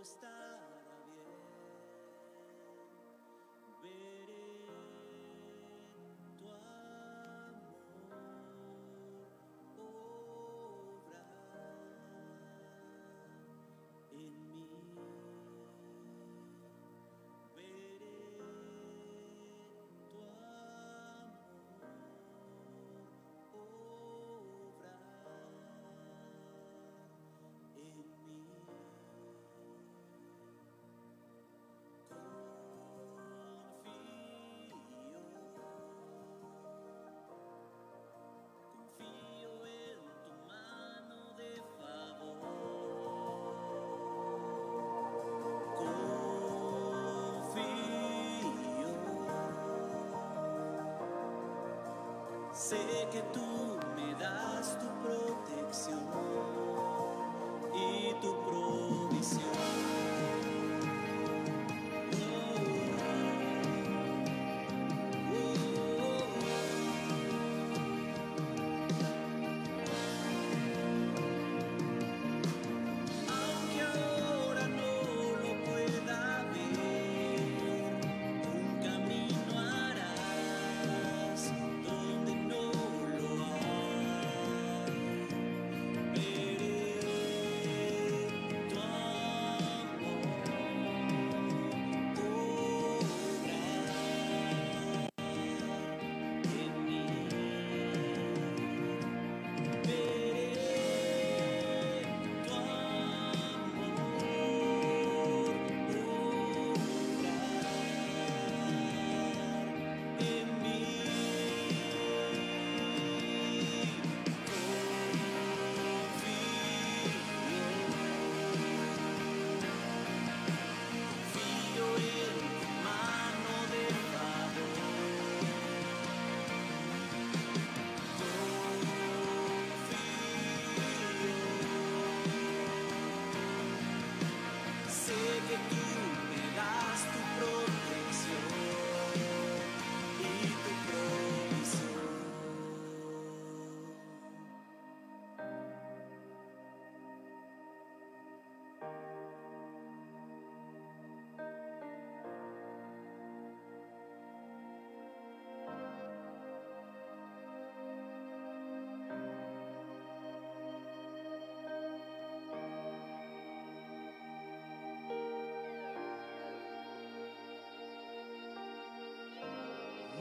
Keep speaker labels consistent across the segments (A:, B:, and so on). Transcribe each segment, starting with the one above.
A: gusta. Sé que tú me das tu protección y tu provisión.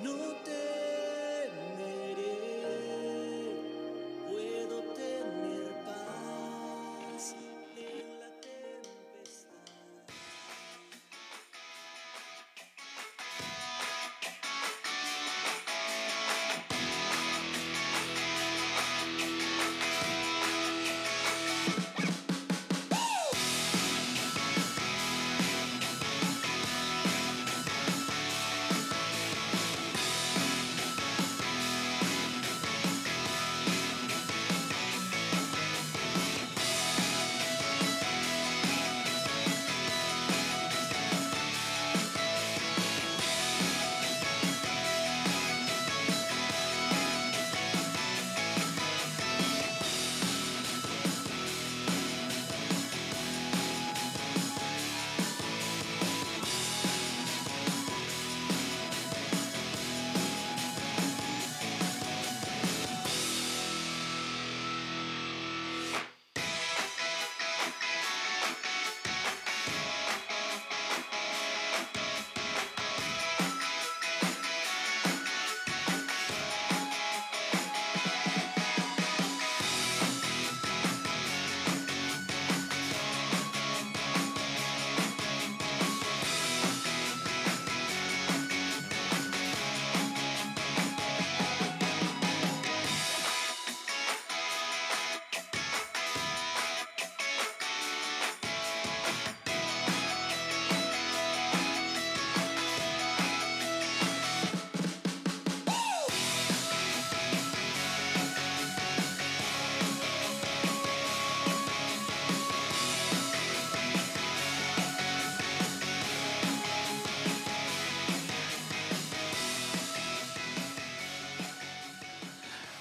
A: No temeré, puedo tener paz en la tempestad.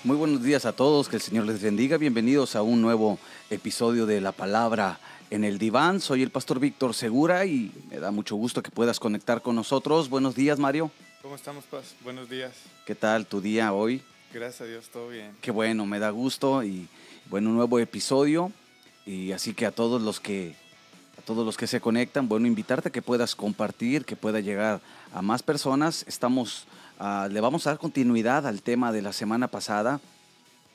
B: Muy buenos días a todos, que el Señor les bendiga. Bienvenidos a un nuevo episodio de La Palabra en el Diván. Soy el pastor Víctor Segura y me da mucho gusto que puedas conectar con nosotros. Buenos días, Mario.
C: ¿Cómo estamos, Paz? Buenos días.
B: ¿Qué tal tu día hoy?
C: Gracias a Dios, todo bien.
B: Qué bueno, me da gusto y bueno, un nuevo episodio. Y así que a todos los que a todos los que se conectan, bueno, invitarte a que puedas compartir, que pueda llegar a más personas. Estamos ah, le vamos a dar continuidad al tema de la semana pasada.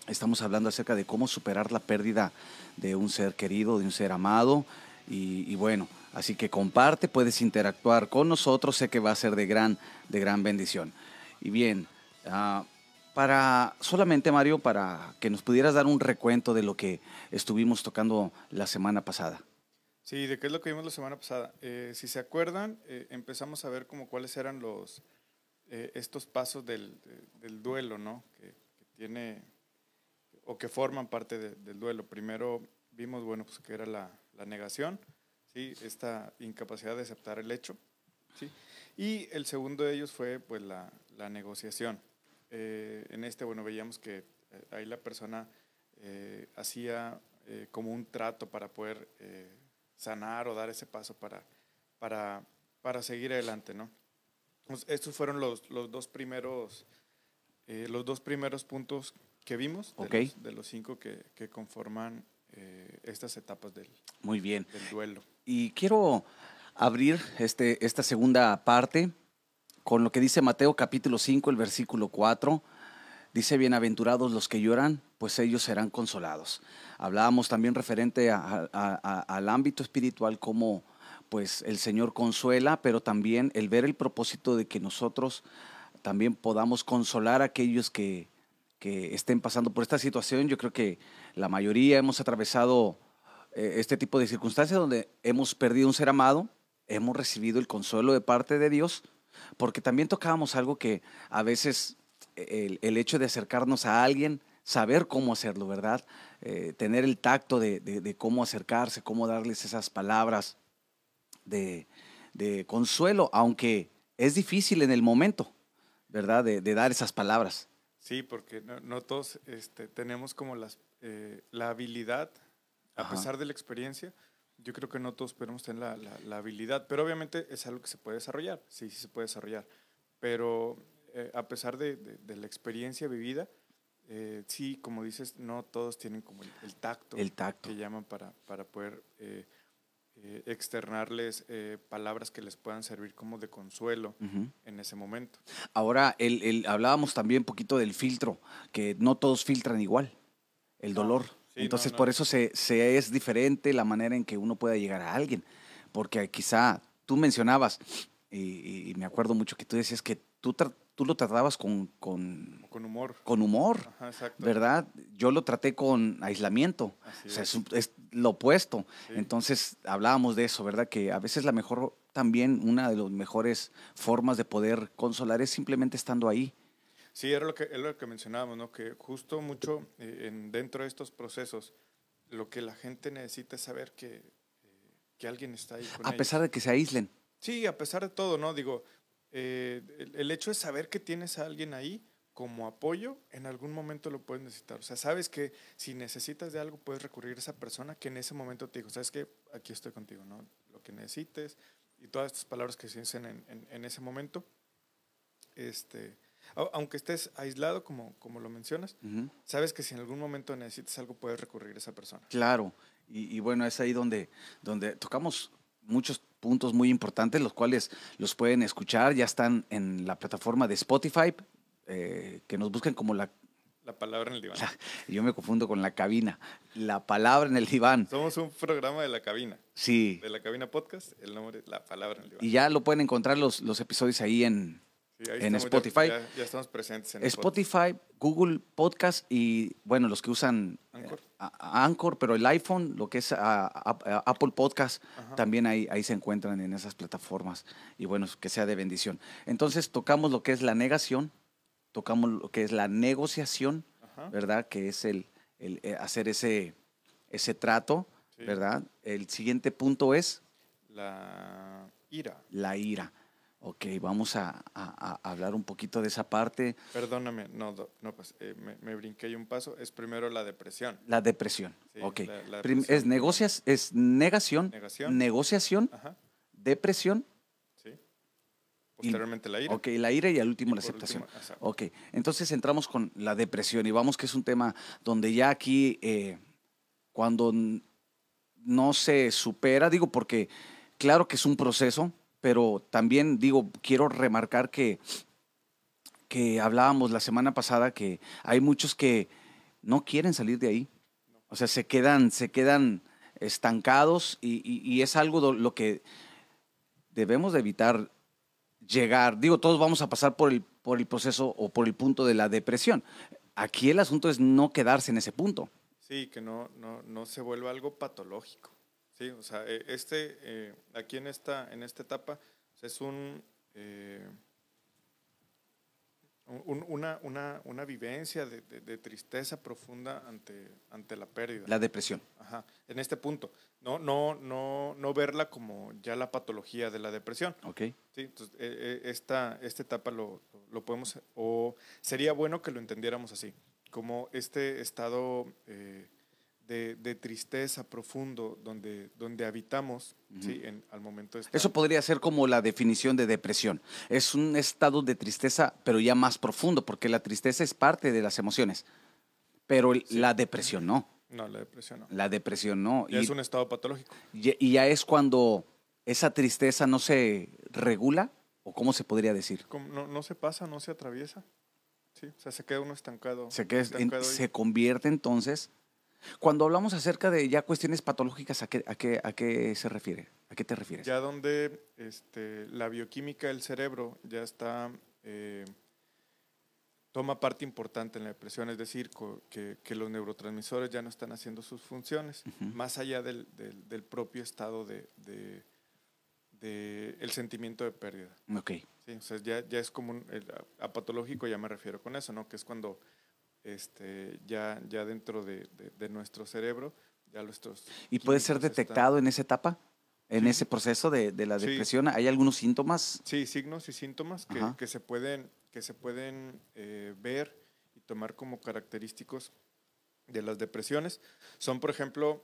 B: Estamos hablando acerca de cómo superar la pérdida de un ser querido, de un ser amado. Y, bueno, así que comparte, puedes interactuar con nosotros. Sé que va a ser de gran, de gran bendición. Y bien, ah, para solamente Mario, para que nos pudieras dar un recuento de lo que estuvimos tocando la semana pasada.
C: Sí, ¿de qué es lo que vimos la semana pasada? Eh, si se acuerdan, eh, empezamos a ver como cuáles eran los eh, estos pasos del, de- del duelo, ¿no? Que, tiene o que forman parte de- del duelo. Primero vimos, bueno, pues que era la, negación, ¿sí? Esta incapacidad de aceptar el hecho, ¿sí? Y el segundo de ellos fue, pues, la, negociación. Eh, en este, bueno, veíamos que eh, ahí la persona hacía como un trato para poder sanar o dar ese paso para, para, para seguir adelante, ¿no? Pues, estos fueron los, los dos primeros eh, los dos primeros puntos que vimos de, los, de los cinco que, que conforman eh, estas etapas del,
B: Muy bien.
C: del duelo.
B: Y quiero abrir este, esta segunda parte con lo que dice Mateo capítulo 5, el versículo 4. Dice, bienaventurados los que lloran, pues ellos serán consolados. Hablábamos también referente a- a- a- al ámbito espiritual, como pues el Señor consuela, pero también el ver el propósito de que nosotros también podamos consolar a aquellos que, que estén pasando por esta situación. Yo creo que la mayoría hemos atravesado eh, este tipo de circunstancias donde hemos perdido un ser amado, hemos recibido el consuelo de parte de Dios, porque también tocábamos algo que a veces eh, el, hecho de acercarnos a alguien, saber cómo hacerlo, ¿verdad? Eh, tener el tacto de cómo acercarse, cómo darles esas palabras de, de consuelo, aunque es difícil en el momento, ¿verdad? De, de dar esas palabras.
C: Sí, porque no, no todos este, tenemos como las, eh, la habilidad, a
B: Ajá.
C: pesar de la experiencia, yo creo que no todos podemos tener la, la- la habilidad, pero obviamente es algo que se puede desarrollar, sí, sí se puede desarrollar, pero eh, a pesar de, de- de la experiencia vivida, eh, sí, como dices, no todos tienen como el, el tacto,
B: El tacto.
C: que llaman para, para poder eh, externarles eh, palabras que les puedan servir como de consuelo en ese momento.
B: Ahora, el, el- hablábamos también un poquito del filtro, que no todos filtran igual el
C: No,
B: dolor.
C: sí,
B: Entonces,
C: no, no.
B: por eso se, se es diferente la manera en que uno pueda llegar a alguien. Porque quizá tú mencionabas, y, y me acuerdo mucho que tú decías que tú, tú lo tratabas con, con,
C: con humor.
B: con humor,
C: Ajá, exacto.
B: ¿verdad? Yo lo traté con aislamiento.
C: Así
B: O sea,
C: es.
B: es, es lo opuesto.
C: Sí.
B: Entonces hablábamos de eso, ¿verdad? Que a veces la mejor, también una de las mejores formas de poder consolar es simplemente estando ahí.
C: Sí, era lo que, era lo que mencionábamos, ¿no? Que justo mucho eh, en, dentro de estos procesos, lo que la gente necesita es saber que, eh, que alguien está ahí con
B: A
C: ellos.
B: pesar de que se aíslen.
C: Sí, a pesar de todo, ¿no? Digo, eh, el, el hecho de saber que tienes a alguien ahí como apoyo, en algún momento lo puedes necesitar. O sea, sabes que si necesitas de algo, puedes recurrir a esa persona que en ese momento te dijo, ¿sabes qué? Aquí estoy contigo, ¿no? Lo que necesites y todas estas palabras que se dicen en, en- en ese momento. Este, au- aunque estés aislado, como, como lo mencionas, sabes que si en algún momento necesitas algo, puedes recurrir a esa persona.
B: Claro. Y, y bueno, es ahí donde, donde tocamos muchos puntos muy importantes, los cuales los pueden escuchar. Ya están en la plataforma de Spotify, eh, que nos busquen como la...
C: La palabra en el diván.
B: Yo me confundo con la cabina. La palabra en el diván.
C: Somos un programa de la cabina.
B: Sí.
C: De la cabina podcast, el nombre es La palabra en el diván.
B: Y ya lo pueden encontrar los, los episodios ahí en,
C: Sí,
B: en Spotify.
C: Ya, ya estamos presentes en
B: Spotify, Google Podcast y, bueno, los que usan eh,
C: Anchor.
B: a- a Anchor, pero el iPhone, lo que es a- Apple Podcast,
C: Ajá.
B: también ahí, ahí se encuentran en esas plataformas. Y bueno, que sea de bendición. Entonces, tocamos lo que es la negación, tocamos lo que es la negociación,
C: Ajá.
B: ¿verdad? Que es el, el, eh, hacer ese, ese trato,
C: Sí.
B: ¿verdad? El siguiente punto es
C: La ira.
B: la ira. Ok, vamos a, a- a hablar un poquito de esa parte,
C: Perdóname, no, no pues, eh, me, me brinqué ahí un paso. Es primero la depresión.
B: la depresión.
C: Sí,
B: ok.
C: la- la
B: Prim-
C: depresión.
B: es, negocias, es negación,
C: Negación.
B: negociación,
C: Ajá,
B: depresión,
C: sí. Posteriormente la ira.
B: ok, la ira y al último
C: Y
B: la aceptación.
C: último.
B: Ok, entonces entramos con la depresión y vamos que es un tema donde ya aquí, eh, cuando no se supera, digo porque claro que es un proceso, pero también digo, quiero remarcar que, que hablábamos la semana pasada que hay muchos que no quieren salir de ahí. O sea, se quedan, se quedan estancados y, y- y es algo lo que debemos de evitar llegar. Digo, todos vamos a pasar por el, por el proceso o por el punto de la depresión. Aquí el asunto es no quedarse en ese punto.
C: Sí, que no, no, no se vuelva algo patológico. Sí, o sea, eh, este, eh, aquí en esta, en esta etapa es un, eh, un- una, una, una vivencia de, de- de tristeza profunda ante, ante la pérdida.
B: La depresión.
C: Ajá, en este punto. No, no, no, no verla como ya la patología de la depresión.
B: ¿Ok?
C: Sí, entonces, eh, esta, esta etapa lo, lo podemos, o sería bueno que lo entendiéramos así, como este estado eh, de, de tristeza profundo donde, donde habitamos ¿sí? en, al momento de estar.
B: Eso podría ser como la definición de depresión. Es un estado de tristeza, pero ya más profundo, porque la tristeza es parte de las emociones. Pero la depresión no.
C: No, la depresión no.
B: La depresión no.
C: Ya
B: Y,
C: es un estado patológico.
B: y- y ya es cuando esa tristeza no se regula, o cómo se podría decir.
C: No, no se pasa, no se atraviesa. Sí, o sea, se queda uno estancado.
B: Se, queda-
C: estancado
B: se convierte entonces. Cuando hablamos acerca de ya cuestiones patológicas, ¿a qué, a qué, a qué se refiere? ¿A qué te refieres?
C: Ya donde este, la bioquímica del cerebro ya está, eh, toma parte importante en la depresión, es decir, que, que los neurotransmisores ya no están haciendo sus funciones, más allá del, del- del propio estado de, de- de el sentimiento de pérdida.
B: Ok.
C: Sí, o sea, ya, ya es como un, a patológico ya me refiero con eso, ¿no? Que es cuando este, ya, ya dentro de, de- de nuestro cerebro, ya nuestros...
B: ¿Y puede ser
C: químicos están-
B: detectado en esa etapa? ¿En
C: Sí.
B: ese proceso de, de la
C: Sí.
B: depresión? ¿Hay algunos síntomas?
C: Sí, signos y síntomas que, que se pueden, que se pueden eh, ver y tomar como característicos de las depresiones. Son, por ejemplo,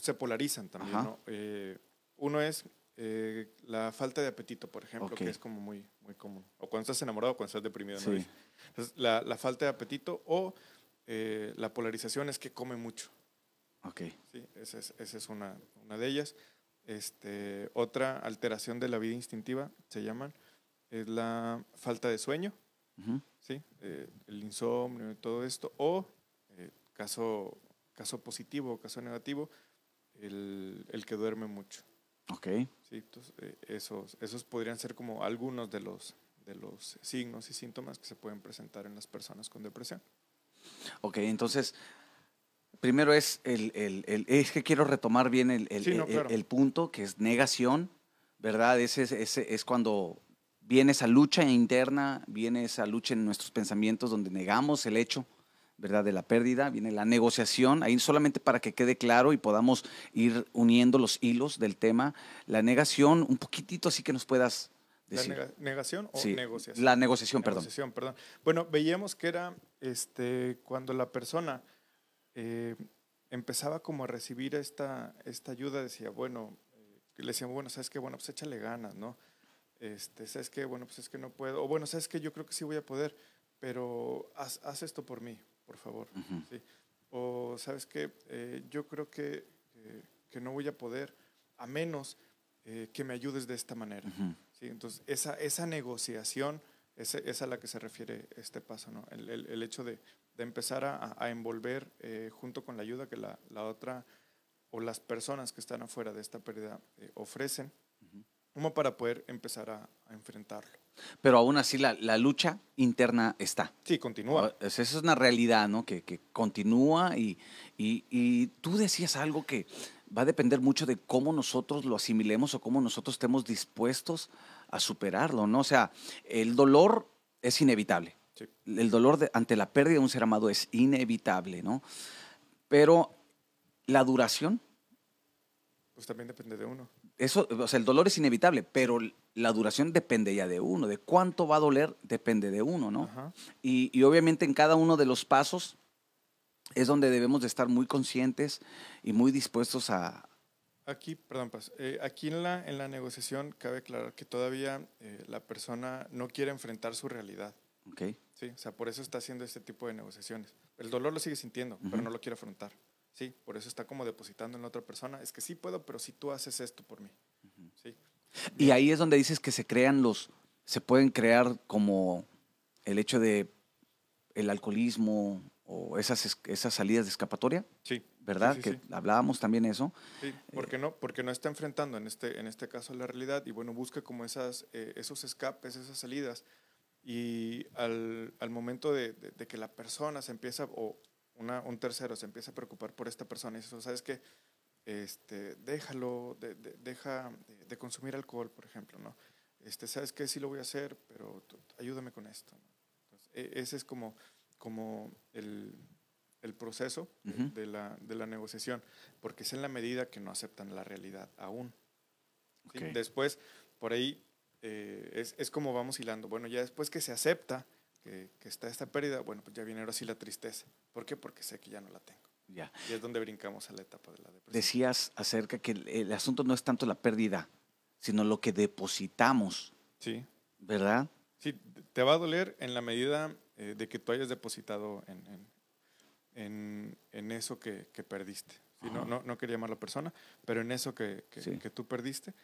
C: se polarizan también. ¿no? Eh, uno es eh, la falta de apetito, por ejemplo,
B: Ok.
C: que es como muy, muy común. O cuando estás enamorado o cuando estás deprimido. ¿no?
B: Sí.
C: Entonces, la, la falta de apetito o eh, la polarización es que come mucho.
B: Ok.
C: Sí, esa es, esa es una, una de ellas. Este, otra alteración de la vida instintiva, se llaman, es la falta de sueño,
B: Ujú.
C: ¿sí? Eh, el insomnio y todo esto, o eh, caso, caso positivo o caso negativo, el, el que duerme mucho.
B: Ok.
C: ¿sí? Entonces, eh, esos, esos podrían ser como algunos de los, de los signos y síntomas que se pueden presentar en las personas con depresión.
B: Ok, entonces, primero es el, el- el- es que quiero retomar bien el, el-
C: Sí, no,
B: el-
C: claro.
B: punto, que es negación, ¿verdad? Ese, es- ese es cuando viene esa lucha interna, viene esa lucha en nuestros pensamientos donde negamos el hecho, ¿verdad? De la pérdida, viene la negociación, ahí solamente para que quede claro y podamos ir uniendo los hilos del tema, la negación, un poquitito así que nos puedas
C: ¿La
B: decir.
C: nega- negación o
B: Sí,
C: negociación?
B: La negociación, perdón.
C: Negociación, perdón. Bueno, veíamos que era este, cuando la persona eh, empezaba como a recibir esta, esta ayuda, decía, bueno, eh, le decían, bueno, ¿sabes qué? Bueno, pues échale ganas, ¿no? Este, ¿Sabes qué? Bueno, pues es que no puedo. O bueno, ¿sabes qué? Yo creo que sí voy a poder, pero haz, haz esto por mí, por favor. O, ¿sabes qué? Eh, yo creo que, que, que no voy a poder, a menos eh, que me ayudes de esta manera. Entonces, esa, esa negociación es, es a la que se refiere este paso, ¿no? El, el- el hecho de, de empezar a, a envolver eh, junto con la ayuda que la, la otra o las personas que están afuera de esta pérdida eh, ofrecen, como para poder empezar a, a enfrentarlo.
B: Pero aún así la, la lucha interna está.
C: Sí, continúa.
B: Es- Esa es una realidad, ¿no? Que, que continúa y, y- y tú decías algo que va a depender mucho de cómo nosotros lo asimilemos o cómo nosotros estemos dispuestos a superarlo, ¿no? O sea, el dolor es inevitable.
C: Sí.
B: El dolor de- ante la pérdida de un ser amado es inevitable, ¿no? Pero la duración
C: Pues también depende de uno.
B: Eso, o sea, el dolor es inevitable, pero la duración depende ya de uno, de cuánto va a doler depende de uno, ¿no?
C: Ajá.
B: Y, y obviamente en cada uno de los pasos es donde debemos de estar muy conscientes y muy dispuestos a...
C: Aquí, perdón, Paz, eh, aquí en la, en la negociación cabe aclarar que todavía eh, la persona no quiere enfrentar su realidad.
B: ¿ok?
C: Sí, o sea, por eso está haciendo este tipo de negociaciones. El dolor lo sigue sintiendo, pero
B: Ujú.
C: no lo quiere afrontar. Sí, por eso está como depositando en la otra persona. Es que sí puedo, pero si tú haces esto por mí. Sí.
B: Y ahí es donde dices que se crean los, se pueden crear como el hecho de el alcoholismo o esas, es- esas salidas de escapatoria,
C: Sí.
B: ¿verdad?
C: Sí, sí,
B: que
C: sí.
B: hablábamos también eso.
C: Sí, porque no, porque no está enfrentando en este, en este caso la realidad y bueno, busca como esas, eh, esos escapes, esas salidas. Y al, al momento de, de- de que la persona se empieza, o una, un tercero se empieza a preocupar por esta persona y dice, ¿sabes qué? Este, déjalo, de- de- deja de, consumir alcohol, por ejemplo, ¿no? Este, ¿Sabes qué? Sí lo voy a hacer, pero tú- ayúdame con esto. ¿no? Entonces, e- ese es como, como el, el proceso de- la, de la negociación, porque es en la medida que no aceptan la realidad aún. ¿sí?
B: Ok.
C: Después, por ahí, eh, es, es como vamos hilando. Bueno, ya después que se acepta que, que está esta pérdida, bueno, pues ya viene ahora sí la tristeza. ¿Por qué? Porque sé que ya no la tengo.
B: Ya.
C: Y es donde brincamos a la etapa de la depresión.
B: Decías acerca que el, el asunto no es tanto la pérdida, sino lo que depositamos,
C: Sí,
B: ¿verdad?
C: sí, te va a doler en la medida eh, de que tú hayas depositado en, en, en- en eso que, que perdiste. Sí, no, no, no quería llamar la persona, pero en eso que, que-
B: Sí.
C: que tú perdiste,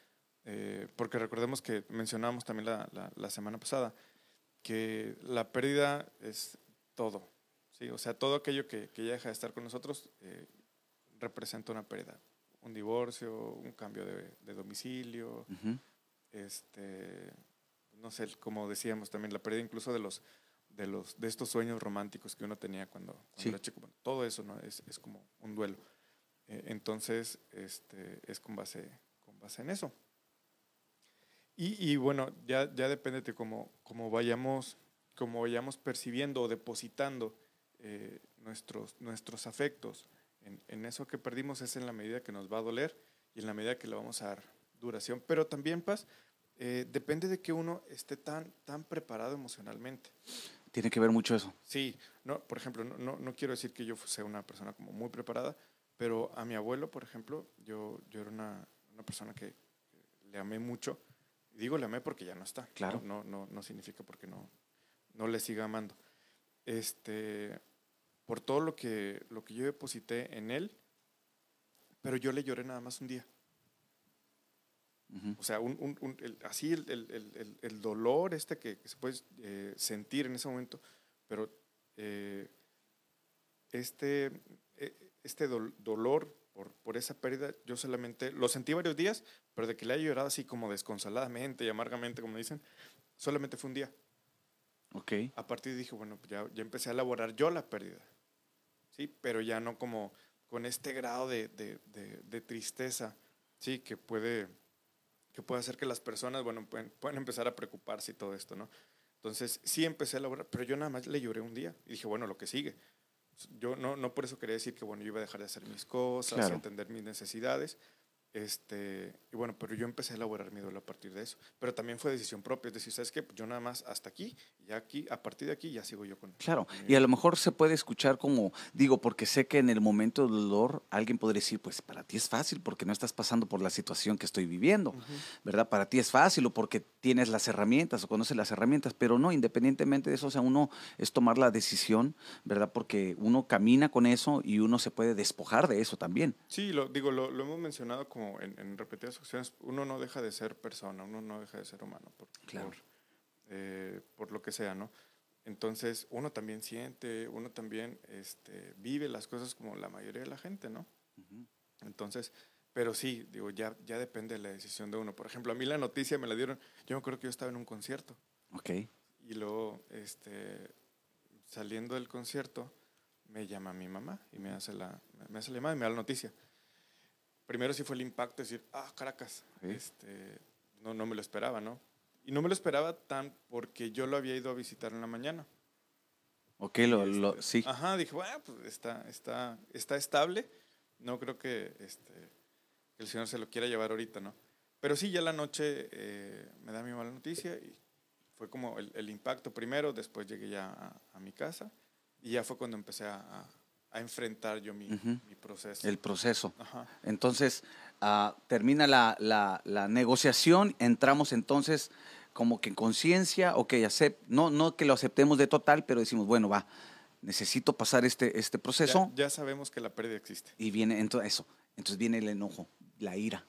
C: eh, porque recordemos que mencionábamos también la, la- la semana pasada, que la pérdida es todo. ¿sí? O sea, todo aquello que, que ya deja de estar con nosotros eh, representa una pérdida. Un divorcio, un cambio de, de domicilio, este, no sé, como decíamos también, la pérdida incluso de los de los de estos sueños románticos que uno tenía cuando, cuando
B: Sí.
C: era chico. Bueno, todo eso no es, es como un duelo. Eh, entonces, este, es con base, con base en eso. Y, y bueno, ya, ya depende de cómo, cómo vayamos, cómo vayamos percibiendo o depositando eh, nuestros, nuestros afectos en, en eso que perdimos es en la medida que nos va a doler y en la medida que le vamos a dar duración. Pero también, Paz, eh, depende de que uno esté tan, tan preparado emocionalmente.
B: Tiene que ver mucho eso.
C: Sí, no, por ejemplo, no, no, no quiero decir que yo sea una persona como muy preparada, pero a mi abuelo, por ejemplo, yo, yo era una, una persona que le amé mucho. Digo le amé porque ya no está.
B: Claro.
C: No, no, no, significa porque no, no le siga amando. Este, por todo lo que, lo que yo deposité en él, pero yo le lloré nada más un día. O sea, un, un- un- el- así el, el- el- dolor este que, que se puede eh, sentir en ese momento, pero eh, este, eh, este dol- dolor por, por esa pérdida, yo solamente lo sentí varios días, pero de que le haya llorado así como desconsoladamente y amargamente, como dicen, solamente fue un día.
B: Ok.
C: A partir de ahí dije, bueno, ya, ya empecé a elaborar yo la pérdida, ¿sí? Pero ya no como con este grado de, de- de- de tristeza, ¿sí? Que puede, que puede hacer que las personas, bueno, pueden, pueden empezar a preocuparse y todo esto, ¿no? Entonces, sí empecé a elaborar, pero yo nada más le lloré un día y dije, bueno, lo que sigue. Yo no, no por eso quería decir que, bueno, yo iba a dejar de hacer mis cosas,
B: Claro.
C: atender mis necesidades. Este, y bueno, pero yo empecé a elaborar mi duelo a partir de eso. Pero también fue decisión propia, es decir, ¿sabes qué? Yo nada más hasta aquí, y ya aquí, a partir de aquí ya sigo yo con...
B: Claro,
C: con
B: y a lo mejor se puede escuchar como, digo, porque sé que en el momento del dolor alguien podría decir, pues para ti es fácil porque no estás pasando por la situación que estoy viviendo,
C: Ujú.
B: ¿verdad? Para ti es fácil o porque tienes las herramientas o conoces las herramientas, pero no, independientemente de eso, o sea, uno es tomar la decisión, ¿verdad? Porque uno camina con eso y uno se puede despojar de eso también.
C: Sí, lo digo, lo, lo hemos mencionado como en, en repetidas ocasiones, uno no deja de ser persona, uno no deja de ser humano por,
B: Claro.
C: por, eh, por lo que sea, ¿no? Entonces, uno también siente, uno también este, vive las cosas como la mayoría de la gente, ¿no? Entonces, pero sí, digo, ya, ya depende de la decisión de uno. Por ejemplo, a mí la noticia me la dieron, yo me acuerdo que yo estaba en un concierto
B: Ok,
C: y luego, este, saliendo del concierto, me llama mi mamá y me hace la, me hace la llamada y me da la noticia. Primero sí fue el impacto de decir, ah, Caracas,
B: Sí.
C: este, no, no me lo esperaba, ¿no? Y no me lo esperaba tan porque yo lo había ido a visitar en la mañana.
B: ok, lo,
C: Y,
B: lo-
C: este,
B: sí,
C: Ajá, dije, bueno, pues está, está, está estable. No creo que, este, el Señor se lo quiera llevar ahorita, ¿no? Pero sí, ya la noche eh, me da mi mala noticia y fue como el, el impacto primero, después llegué ya a, a mi casa y ya fue cuando empecé a, a- a enfrentar yo mi, proceso.
B: El proceso.
C: Ajá.
B: Entonces, ah, termina la, la- la negociación, entramos entonces como que en conciencia, ok, acep- no, no que lo aceptemos de total, pero decimos, bueno, va, necesito pasar este, este proceso
C: Ya, ya sabemos que la pérdida existe.
B: y viene entonces eso. Entonces viene el enojo, la ira.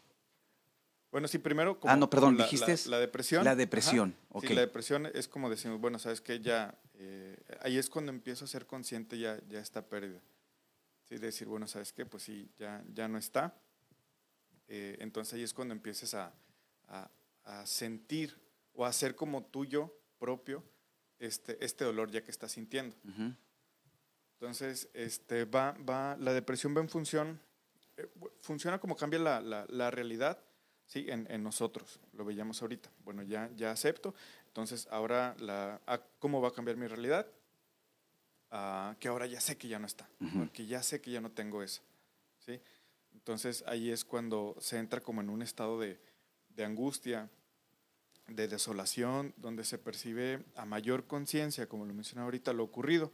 C: Bueno, sí, primero.
B: Ah, no, perdón, dijiste
C: La, la depresión.
B: la depresión,
C: Ajá.
B: ok.
C: Sí, la depresión es como decimos, bueno, sabes que ya. eh, ahí es cuando empiezo a ser consciente ya, ya esta pérdida. Sí, decir, bueno, sabes qué, pues sí, ya, ya no está. Eh, entonces ahí es cuando empieces a, a- a sentir o a hacer como tuyo propio este, este dolor ya que estás sintiendo. Entonces, este, va, va, la depresión va en función, eh, funciona como cambia la, la- la realidad, ¿sí? En, en nosotros, lo veíamos ahorita. Bueno, ya, ya acepto, entonces ahora, la, ah, ¿cómo va a cambiar mi realidad? Ah, que ahora ya sé que ya no está,
B: Ujú.
C: porque ya sé que ya no tengo eso, ¿sí? Entonces, ahí es cuando se entra como en un estado de, de angustia, de desolación, donde se percibe a mayor conciencia, como lo mencionaba ahorita, lo ocurrido.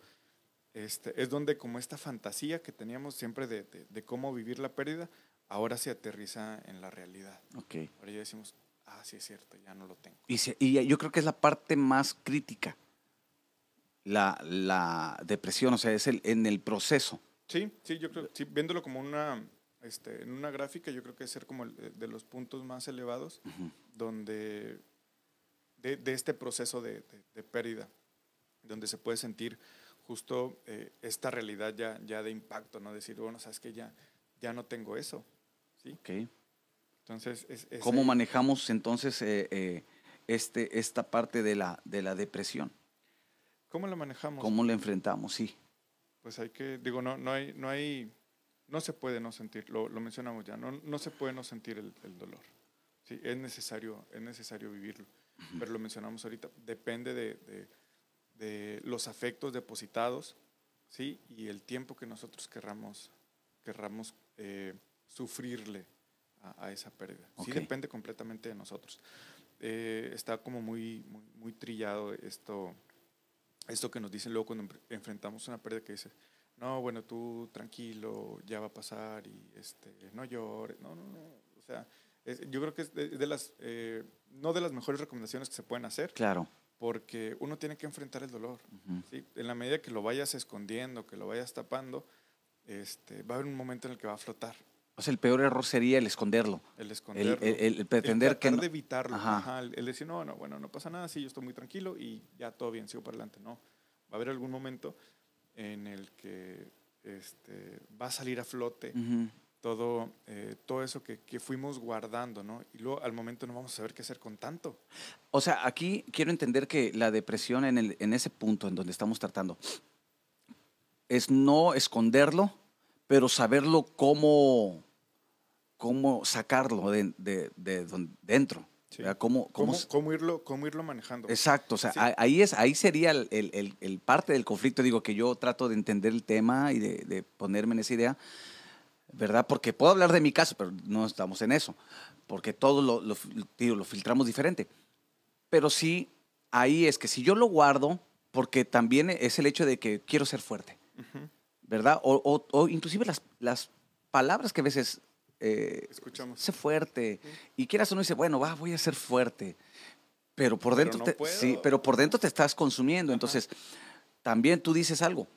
C: Este, es donde como esta fantasía que teníamos siempre de, de- de cómo vivir la pérdida, ahora se aterriza en la realidad.
B: Ok.
C: Ahora ya decimos, ah, sí es cierto, ya no lo tengo.
B: Y, se- y yo creo que es la parte más crítica, la, la depresión, o sea, es el, en el proceso.
C: Sí, sí, yo creo, sí, viéndolo como una, este, en una gráfica, yo creo que es ser como el de- de los puntos más elevados donde de, de este proceso de, de- de pérdida, donde se puede sentir justo eh, esta realidad ya, ya de impacto, ¿no? Decir, bueno, sabes que ya, ya no tengo eso, ¿sí?
B: Ok.
C: Entonces, es, es
B: ¿Cómo
C: ahí.
B: manejamos entonces eh, eh, este, esta parte de la, de la depresión?
C: ¿Cómo la manejamos?
B: ¿Cómo la enfrentamos? Sí.
C: Pues hay que, digo, no, no hay, no hay, no se puede no sentir, lo, lo mencionamos ya, no, no se puede no sentir el, el dolor. Sí, es necesario, es necesario vivirlo. Pero lo mencionamos ahorita, depende de, de- de los afectos depositados, ¿sí? Y el tiempo que nosotros querramos, querramos eh, sufrirle a, a esa pérdida. Sí
B: Ok.
C: depende completamente de nosotros. Eh, está como muy, muy, muy trillado esto, esto que nos dicen luego cuando enfre- enfrentamos una pérdida que dice, no, bueno, tú tranquilo, ya va a pasar y este, no llores. No, no, no. O sea, es- yo creo que es de, de las, eh, no de las mejores recomendaciones que se pueden hacer,
B: Claro.
C: porque uno tiene que enfrentar el dolor. ¿sí? En la medida que lo vayas escondiendo, que lo vayas tapando, este, va a haber un momento en el que va a flotar.
B: O sea, el peor error sería el esconderlo.
C: El esconderlo.
B: el- el- el pretender
C: el
B: que no-
C: de evitarlo.
B: Ajá.
C: Ajá, el, decir, no, no, bueno, no pasa nada, sí, yo estoy muy tranquilo y ya todo bien, sigo para adelante. No, va a haber algún momento en el que este, va a salir a flote todo, eh, todo eso que, que fuimos guardando, ¿no? Y luego al momento no vamos a saber qué hacer con tanto.
B: O sea, aquí quiero entender que la depresión en, el, en ese punto en donde estamos tratando es no esconderlo, pero saberlo cómo, cómo sacarlo de, de- de don- dentro.
C: Sí.
B: Cómo, cómo
C: ¿Cómo, cómo irlo, cómo irlo manejando?
B: Exacto, o sea,
C: Sí.
B: ahí, es, ahí sería el, el- el- parte del conflicto. Digo que yo trato de entender el tema y de, de ponerme en esa idea, ¿verdad? Porque puedo hablar de mi caso, pero no estamos en eso, porque todo lo, lo digo, lo filtramos diferente. Pero sí, ahí es que si yo lo guardo, porque también es el hecho de que quiero ser fuerte,
C: Ujú.
B: ¿verdad? O, o- o inclusive las, las palabras que a veces... eh,
C: Escuchamos.
B: sé fuerte. Y quieras o no dice, bueno, va, voy a ser fuerte. Pero por
C: Pero
B: dentro,
C: no
B: te,
C: puedo.
B: sí, pero por dentro te estás consumiendo. Entonces, también tú dices algo.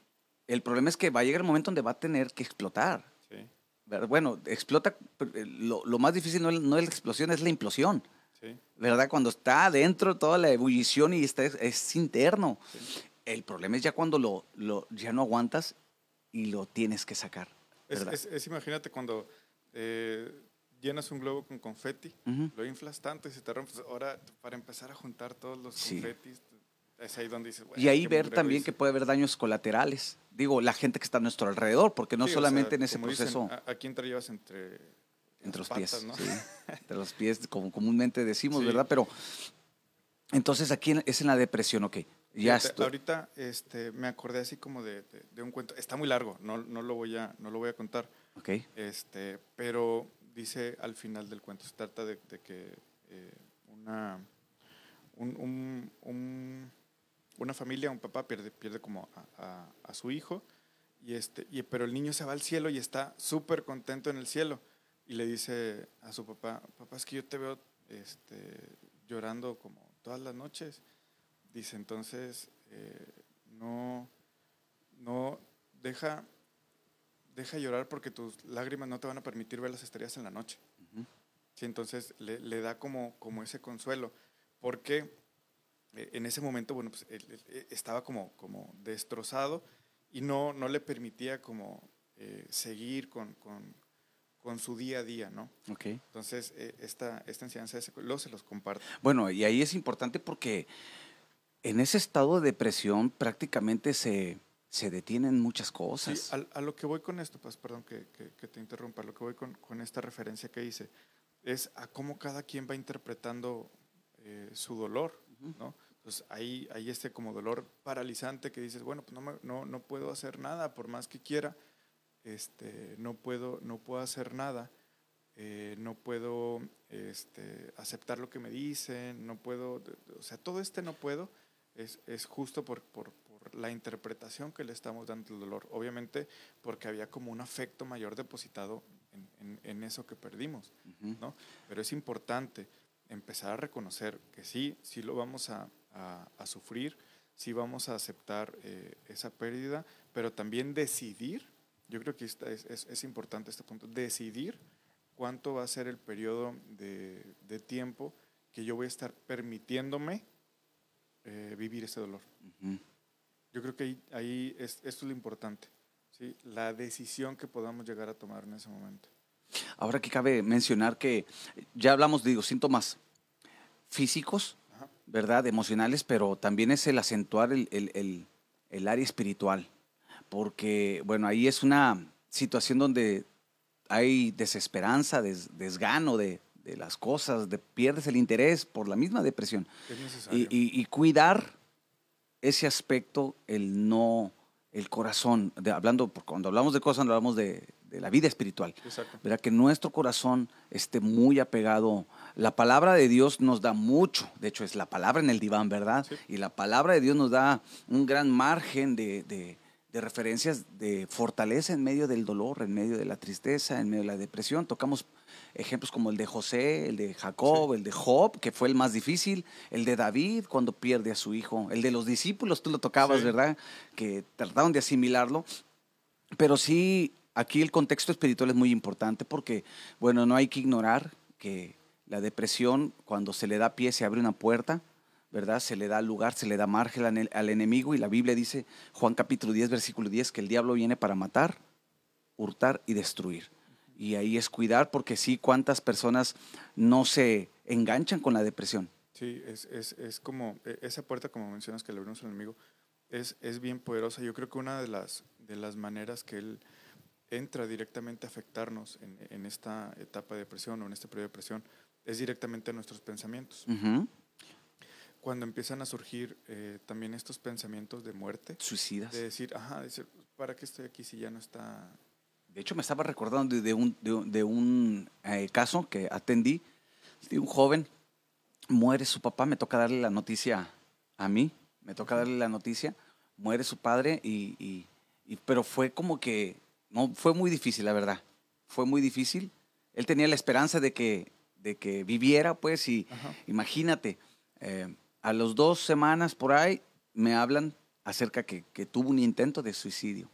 B: El problema es que va a llegar el momento donde va a tener que explotar. Bueno, explota. pero, eh, Lo, lo más difícil no no es la explosión, es la implosión.
C: sí.
B: ¿Verdad? Cuando está adentro toda la ebullición y está, es interno.
C: Sí.
B: El problema es ya cuando lo, lo, ya no aguantas y lo tienes que sacar.
C: Es,
B: ¿verdad?
C: es- es, imagínate cuando eh, llenas un globo con confeti, lo inflas tanto y se te rompe. Ahora, para empezar a juntar todos los
B: Sí.
C: confetis, es ahí donde dices,
B: Y ahí ver también
C: hice.
B: que puede haber daños colaterales. Digo, la gente que está a nuestro alrededor, porque no
C: Sí, o
B: solamente
C: sea,
B: en ese
C: como dicen,
B: proceso,
C: ¿a, a quién te llevas entre,
B: entre los pies,
C: ¿no?
B: sí, entre los pies, como comúnmente decimos. ¿verdad? Pero entonces aquí es en la depresión, ok. Ya estoy-
C: Ahorita este, me acordé así como de, de- de un cuento. Está muy largo, no, no, lo voy a, no lo voy a contar.
B: Ok.
C: Este, pero dice al final del cuento. Se trata de, que eh, una, un- un- un- una familia, un papá pierde, pierde como a su hijo, y este, y, pero el niño se va al cielo y está súper contento en el cielo. Y le dice a su papá, papá, es que yo te veo este, llorando como todas las noches. Dice, entonces, eh, no, no, deja, deja llorar porque tus lágrimas no te van a permitir ver las estrellas en la noche. Sí, entonces le, le da como, como ese consuelo, porque eh, en ese momento, bueno, pues él, él, eh, estaba como, como destrozado y no, no le permitía como eh, seguir con, con, con su día a día, ¿no?
B: Ok.
C: Entonces, eh, esta, esta enseñanza, de ese- luego se los comparto.
B: Bueno, y ahí es importante porque en ese estado de depresión prácticamente se, se detienen muchas
C: Sí,
B: cosas.
C: al- a, lo que voy con esto, pues, perdón que, que- que te interrumpa, a lo que voy con, con esta referencia que hice, es a cómo cada quien va interpretando eh, su dolor,
B: Ujú.
C: ¿no? Entonces, ahí hay este como dolor paralizante que dices, bueno, pues no, me- no, no puedo hacer nada, por más que quiera, este, no, puedo, no puedo hacer nada, eh, no puedo este, aceptar lo que me dicen, no puedo, o sea, todo este no puedo es, es justo por, por- por la interpretación que le estamos dando al dolor. Obviamente porque había como un afecto mayor depositado en, en- en eso que perdimos. ¿no? Pero es importante empezar a reconocer que sí, sí lo vamos a, a- a sufrir, sí vamos a aceptar eh, esa pérdida, pero también decidir, yo creo que es, es- es importante este punto, decidir cuánto va a ser el periodo de, de tiempo que yo voy a estar permitiéndome eh, vivir ese dolor.
B: Ujú.
C: Yo creo que ahí, ahí es, esto es lo importante, ¿sí? la decisión que podamos llegar a tomar en ese momento.
B: Ahora que cabe mencionar que ya hablamos, digo, síntomas físicos,
C: Ajá.
B: ¿verdad? Emocionales, pero también es el acentuar el, el- el- el área espiritual. Porque, bueno, ahí es una situación donde hay desesperanza, des- desgano de, de las cosas, de, pierdes el interés por la misma depresión.
C: Es necesario.
B: Y, y- y cuidar ese aspecto, el no, el corazón. De- hablando, cuando hablamos de cosas, hablamos de, de la vida espiritual.
C: Exacto.
B: ¿verdad? Que nuestro corazón esté muy apegado. La palabra de Dios nos da mucho, de hecho es la palabra en el diván, ¿verdad?
C: Sí.
B: Y la palabra de Dios nos da un gran margen de, de- de referencias de fortaleza en medio del dolor, en medio de la tristeza, en medio de la depresión. Tocamos ejemplos como el de José, el de Jacob, el de Job, que fue el más difícil, el de David cuando pierde a su hijo, el de los discípulos, tú lo tocabas,
C: Sí.
B: ¿verdad? Que trataron de asimilarlo. Pero sí, aquí el contexto espiritual es muy importante porque, bueno, no hay que ignorar que la depresión, cuando se le da pie, se abre una puerta, ¿verdad? Se le da lugar, se le da margen al, al enemigo y la Biblia dice, Juan capítulo 10, versículo 10, que el diablo viene para matar, hurtar y destruir. Y ahí es cuidar porque sí, cuántas personas no se enganchan con la depresión.
C: Sí, es, es, es como, e- esa puerta, como mencionas, que le abrimos al enemigo, es, es bien poderosa. Yo creo que una de las, de las maneras que él entra directamente a afectarnos en, en esta etapa de depresión o en este periodo de depresión es directamente a nuestros pensamientos. Cuando empiezan a surgir eh, también estos pensamientos de muerte,
B: Suicidas.
C: de decir, ajá, decir, ¿para qué estoy aquí si ya no está?
B: De hecho, me estaba recordando de, de un, de un- de un, eh, caso que atendí de un joven. Muere su papá, me toca darle la noticia a mí, me toca darle la noticia. Muere su padre, y, y- y- pero fue como que, no, fue muy difícil, la verdad. Fue muy difícil. Él tenía la esperanza de que, de que viviera, pues, y
C: Ajá.
B: imagínate, eh, a las dos semanas por ahí me hablan acerca que, que tuvo un intento de suicidio.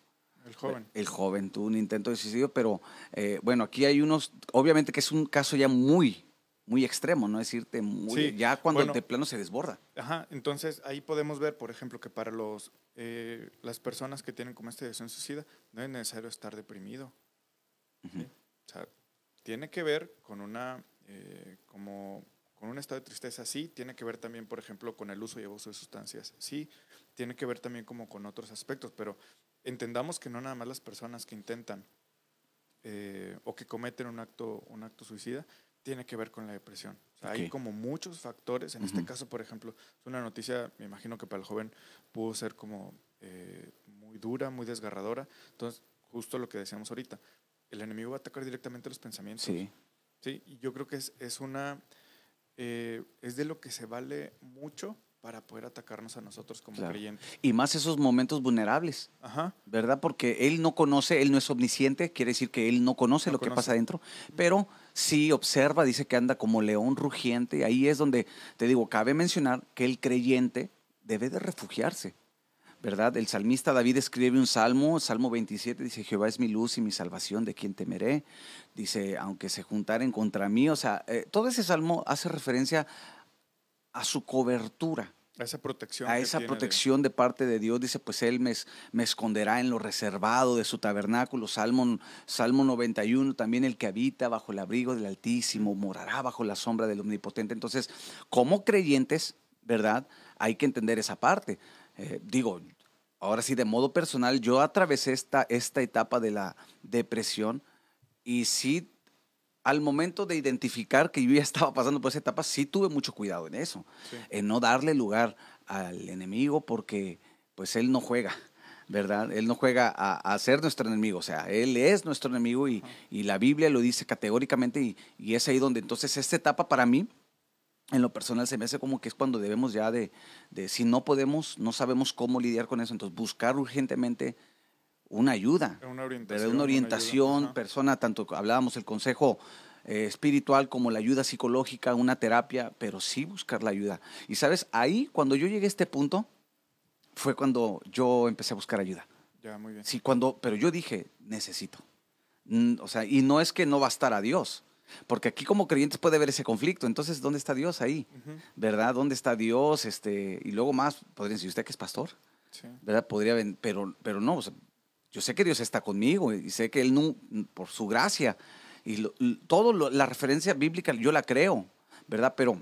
C: El joven.
B: El joven tuvo un intento de suicidio, pero eh, bueno, aquí hay unos, obviamente que es un caso ya muy, muy extremo, ¿no? Es decirte, muy,
C: Sí,
B: ya cuando
C: bueno.
B: de plano se desborda.
C: Ajá, entonces ahí podemos ver, por ejemplo, que para los, eh, las personas que tienen como esta decisión suicida, no es necesario estar deprimido. O sea, tiene que ver con una, eh, como, con un estado de tristeza, sí, tiene que ver también, por ejemplo, con el uso y abuso de sustancias, sí, tiene que ver también como con otros aspectos, pero entendamos que no nada más las personas que intentan eh, o que cometen un acto, un acto suicida, tiene que ver con la depresión. O sea, Hay como muchos factores. En este caso, por ejemplo, es una noticia, me imagino que para el joven pudo ser como eh, muy dura, muy desgarradora. Entonces, justo lo que decíamos ahorita, el enemigo va a atacar directamente los pensamientos.
B: Sí.
C: Sí, y yo creo que es, es una, eh, es de lo que se vale mucho para poder atacarnos a nosotros como
B: Claro.
C: creyentes.
B: Y más esos momentos vulnerables,
C: Ajá,
B: ¿verdad? Porque él no conoce, él no es omnisciente, quiere decir que él no conoce
C: No
B: lo que pasa adentro, pero sí observa, dice que anda como león rugiente, y ahí es donde, te digo, cabe mencionar que el creyente debe de refugiarse, ¿verdad? El salmista David escribe un salmo, Salmo 27, dice, Jehová es mi luz y mi salvación, ¿de quién temeré? Dice, aunque se juntaren contra mí, o sea, eh, todo ese salmo hace referencia a su cobertura,
C: a esa protección.
B: a esa protección de parte de Dios. Dice, pues Él me, me esconderá en lo reservado de su tabernáculo. Salmo, Salmo 91, también el que habita bajo el abrigo del Altísimo, morará bajo la sombra del Omnipotente. Entonces, como creyentes, ¿verdad? Hay que entender esa parte. Eh, digo, ahora sí, de modo personal, yo atravesé esta, esta etapa de la depresión y sí al momento de identificar que yo ya estaba pasando por esa etapa, sí tuve mucho cuidado en eso,
C: Sí.
B: en no darle lugar al enemigo porque pues él no juega, ¿verdad? Él no juega a, a ser nuestro enemigo, o sea, él es nuestro enemigo y, y la Biblia lo dice categóricamente y, y es ahí donde entonces esta etapa para mí, en lo personal se me hace como que es cuando debemos ya de, de si no podemos, no sabemos cómo lidiar con eso, entonces buscar urgentemente una ayuda,
C: Una orientación.
B: Una orientación,
C: ayuda. Ajá.
B: persona, tanto hablábamos el consejo eh, espiritual como la ayuda psicológica, una terapia, pero sí buscar la ayuda. Y sabes, ahí cuando yo llegué a este punto, fue cuando yo empecé a buscar ayuda.
C: Ya, muy bien.
B: Sí, cuando, pero yo dije, necesito. Mm, O sea, y no es que no va a estar a Dios, porque aquí como creyentes puede haber ese conflicto. Entonces, ¿dónde está Dios ahí? ¿Verdad? ¿Dónde está Dios? Este, y luego más, podrían decir, ¿usted que es pastor?
C: sí.
B: ¿verdad? Podría, pero, pero no, o sea, yo sé que Dios está conmigo y sé que Él, no, por su gracia, y lo- todo lo- la referencia bíblica yo la creo, ¿verdad? Pero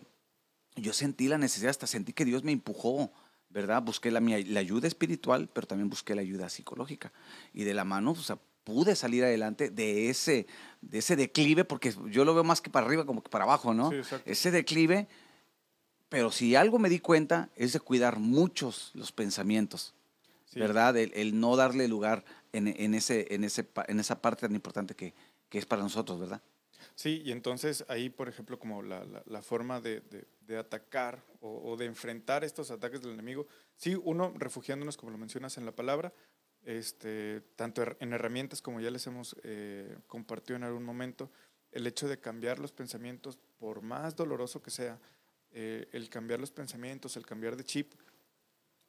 B: yo sentí la necesidad, hasta sentí que Dios me empujó, ¿verdad? Busqué la, mi- la ayuda espiritual, pero también busqué la ayuda psicológica. Y de la mano, o sea, pude salir adelante de ese, de ese declive, porque yo lo veo más que para arriba como que para abajo, ¿no?
C: Sí,
B: ese declive, pero si algo me di cuenta es de cuidar muchos los pensamientos.
C: Sí.
B: ¿verdad? El, el no darle lugar en, en ese, en, ese, en esa parte tan importante que, que es para nosotros, ¿verdad?
C: Sí, y entonces ahí, por ejemplo, como la, la- la forma de, de- de atacar o, o de enfrentar estos ataques del enemigo, sí, uno refugiándonos, como lo mencionas en la palabra, este, tanto en herramientas como ya les hemos eh, compartido en algún momento, el hecho de cambiar los pensamientos, por más doloroso que sea, eh, el cambiar los pensamientos, el cambiar de chip,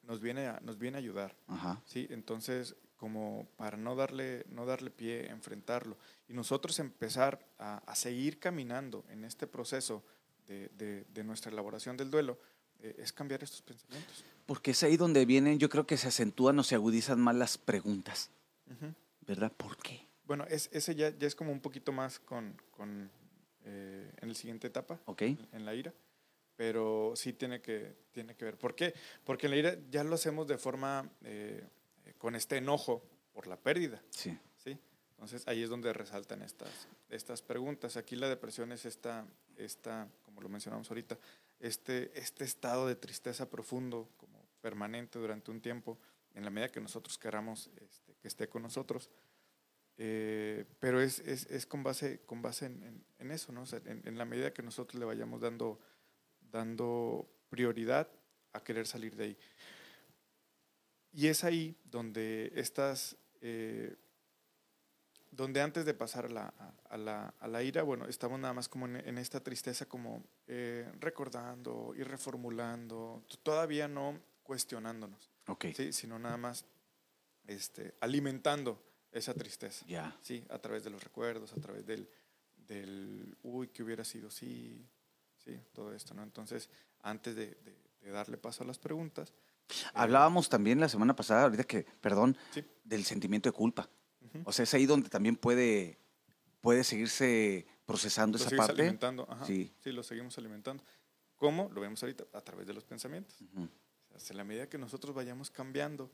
C: nos viene a, nos viene a ayudar.
B: Ajá.
C: Sí, entonces como para no darle, no darle pie, enfrentarlo. Y nosotros empezar a, a seguir caminando en este proceso de, de- de nuestra elaboración del duelo, eh, es cambiar estos pensamientos.
B: Porque es ahí donde vienen, yo creo que se acentúan o se agudizan más las preguntas,
C: Ujú.
B: ¿verdad? ¿Por qué?
C: Bueno, es, ese ya, ya es como un poquito más con, con, eh, en la siguiente etapa,
B: ¿Ok?
C: en, en la ira, pero sí tiene que, tiene que ver. ¿Por qué? Porque en la ira ya lo hacemos de forma, eh, con este enojo por la pérdida.
B: Sí.
C: ¿sí? Entonces ahí es donde resaltan estas, estas preguntas. Aquí la depresión es esta, esta, como lo mencionamos ahorita, este, este estado de tristeza profundo, como permanente durante un tiempo, en la medida que nosotros queramos este, que esté con nosotros. Eh, pero es, es, es con base, con base en, en- en eso, ¿no? O sea, en, en la medida que nosotros le vayamos dando, dando prioridad a querer salir de ahí. Y es ahí donde estas, eh, donde antes de pasar a la, a- la, a la ira, bueno, estamos nada más como en, en esta tristeza, como eh, recordando y reformulando, todavía no cuestionándonos,
B: Ok.
C: ¿sí? sino nada más este, alimentando esa tristeza.
B: Ya.
C: Sí, a través de los recuerdos, a través del, del uy, que hubiera sido sí, sí, todo esto, ¿no? Entonces, antes de, de- de darle paso a las preguntas. eh,
B: Hablábamos también la semana pasada, ahorita que, perdón,
C: Sí.
B: del sentimiento de culpa.
C: ujú.
B: O sea, es ahí donde también puede, puede seguirse procesando
C: Lo
B: esa parte.
C: alimentando, ajá,
B: Sí.
C: sí. lo seguimos alimentando. ¿Cómo? Lo vemos ahorita, a través de los pensamientos.
B: Ujú.
C: O sea, en la medida que nosotros vayamos cambiando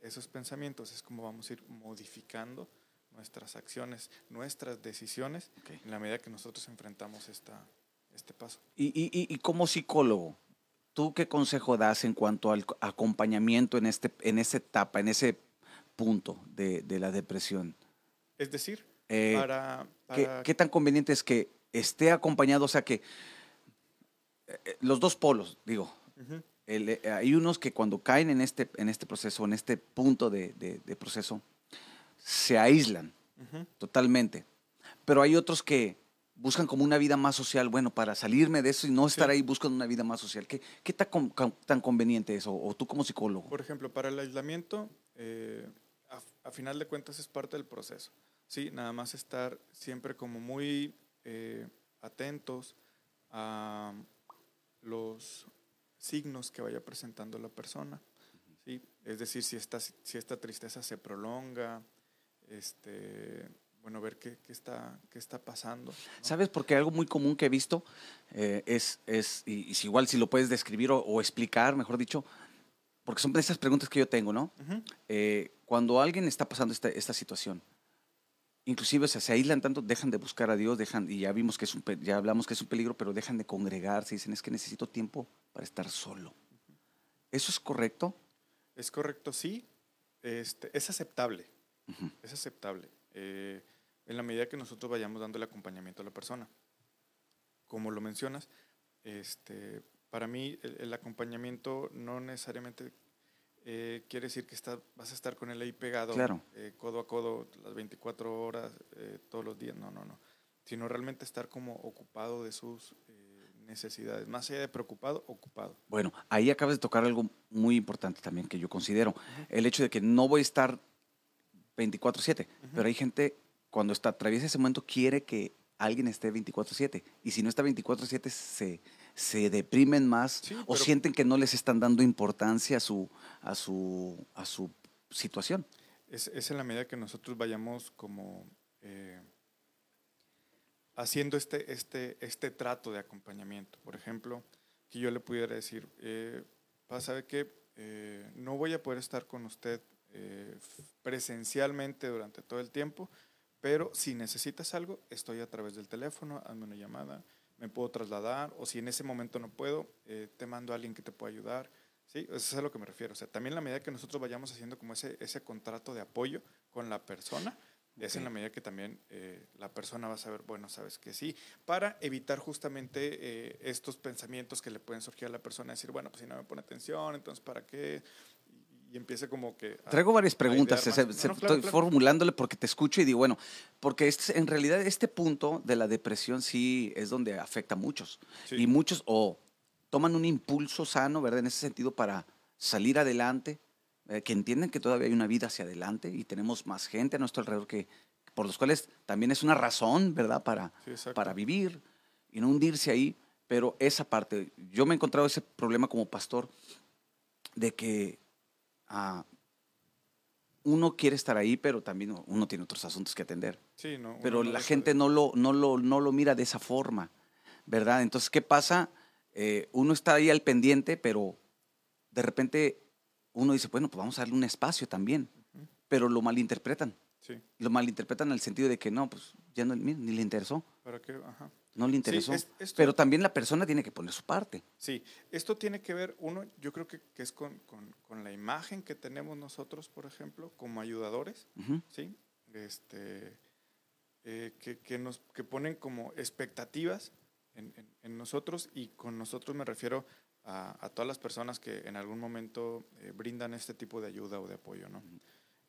C: esos pensamientos, es como vamos a ir modificando nuestras acciones, nuestras decisiones,
B: Ok.
C: en la medida que nosotros enfrentamos esta, este paso.
B: Y, y- y- como psicólogo, ¿tú qué consejo das en cuanto al co- acompañamiento en, este, en esa etapa, en ese punto de, de la depresión?
C: Es decir,
B: Eh,
C: para,
B: ¿qué,
C: para-
B: qué tan conveniente es que esté acompañado, o sea que eh, eh, los dos polos, digo,
C: Ujú.
B: el, eh, hay unos que cuando caen en este, en este proceso, en este punto de, de- de proceso, se aíslan
C: Ujú.
B: totalmente. Pero hay otros que buscan como una vida más social. Bueno, para salirme de eso y no estar
C: Sí.
B: ahí, buscan una vida más social. ¿Qué, qué tan, tan conveniente es? O, o tú como psicólogo.
C: Por ejemplo, para el aislamiento, eh, a, a final de cuentas es parte del proceso. Sí, nada más estar siempre como muy eh, atentos a los signos que vaya presentando la persona. ¿sí? Es decir, si esta, si esta tristeza se prolonga, este, bueno, ver qué, qué está, qué está pasando. ¿no?
B: ¿Sabes? Porque algo muy común que he visto eh, es, es y, y igual si lo puedes describir o, o explicar, mejor dicho, porque son esas preguntas que yo tengo, ¿no?
C: Ujú.
B: Eh, cuando alguien está pasando esta, esta situación, inclusive o sea, se aíslan tanto, dejan de buscar a Dios, dejan, y ya vimos que es un, ya hablamos que es un peligro, pero dejan de congregarse, dicen, es que necesito tiempo para estar solo. ¿Eso es correcto?
C: Es correcto, sí. Este, es aceptable.
B: Ujú.
C: Es aceptable. eh, en la medida que nosotros vayamos dando el acompañamiento a la persona. Como lo mencionas, este, para mí el, el acompañamiento no necesariamente eh, quiere decir que está, vas a estar con él ahí pegado,
B: Claro.
C: eh, codo a codo, las 24 horas, eh, todos los días. No, no, no. Sino realmente estar como ocupado de sus eh, necesidades. Más allá de preocupado, ocupado.
B: Bueno, ahí acabas de tocar algo muy importante también que yo considero. El hecho de que no voy a estar 24/7, pero hay gente cuando está atraviesa ese momento quiere que alguien esté 24/7 y si no está 24/7 se, se deprimen más
C: Sí,
B: o sienten que no les están dando importancia a su a su a su situación.
C: Es, es en la medida que nosotros vayamos como eh, haciendo este, este, este trato de acompañamiento. Por ejemplo, que yo le pudiera decir, eh, "Pa, ¿sabe qué? Eh, no voy a poder estar con usted eh, presencialmente durante todo el tiempo, pero si necesitas algo, estoy a través del teléfono, hazme una llamada, me puedo trasladar, o si en ese momento no puedo, eh, te mando a alguien que te pueda ayudar. ¿sí? Eso es a lo que me refiero. O sea, también la medida que nosotros vayamos haciendo como ese, ese contrato de apoyo con la persona, es en la medida que también eh, la persona va a saber, bueno, sabes que sí, para evitar justamente eh, estos pensamientos que le pueden surgir a la persona, decir, bueno, pues si no me pone atención, entonces ¿para qué? Y, empiece como que... a-
B: Traigo varias preguntas, se- se-
C: No, no, claro,
B: estoy
C: claro.
B: formulándole porque te escucho y digo, bueno, porque este- en realidad este punto de la depresión sí es donde afecta a muchos.
C: Sí.
B: Y muchos o toman un impulso sano, ¿verdad? En ese sentido para salir adelante, eh, que entienden que todavía hay una vida hacia adelante y tenemos más gente a nuestro alrededor que por los cuales también es una razón, ¿verdad? Para,
C: Sí,
B: para vivir y no hundirse ahí. Pero esa parte, yo me he encontrado ese problema como pastor de que uno quiere estar ahí, pero también uno tiene otros asuntos que atender.
C: Sí, no, uno
B: Pero
C: no
B: la gente no lo, no, lo, no lo mira de esa forma, ¿verdad? Entonces, ¿qué pasa? Eh, uno está ahí al pendiente, pero de repente uno dice, bueno, pues vamos a darle un espacio también, pero lo malinterpretan.
C: Sí,
B: Lo malinterpretan en el sentido de que no, pues ya no, mira, ni le interesó,
C: ¿para qué? Ajá.
B: No le interesó.
C: es- esto-
B: Pero también la persona tiene que poner su parte.
C: Sí, esto tiene que ver, uno, yo creo que, que es con, con- con la imagen que tenemos nosotros, por ejemplo, como ayudadores. ¿sí? Este, eh, que, que nos, que ponen como expectativas en, en- en nosotros y con nosotros me refiero a, a todas las personas que en algún momento eh, brindan este tipo de ayuda o de apoyo, ¿no?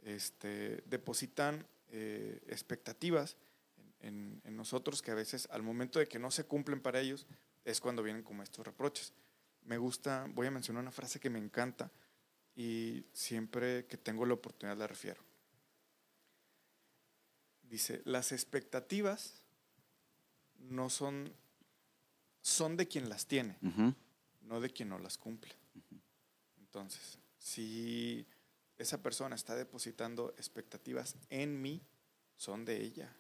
C: Este, depositan eh, expectativas en, nosotros que a veces al momento de que no se cumplen para ellos es cuando vienen como estos reproches. Me gusta, voy a mencionar una frase que me encanta y siempre que tengo la oportunidad la refiero. Dice, las expectativas no son, son de quien las tiene, no de quien no las cumple. Entonces, si esa persona está depositando expectativas en mí, son de ella,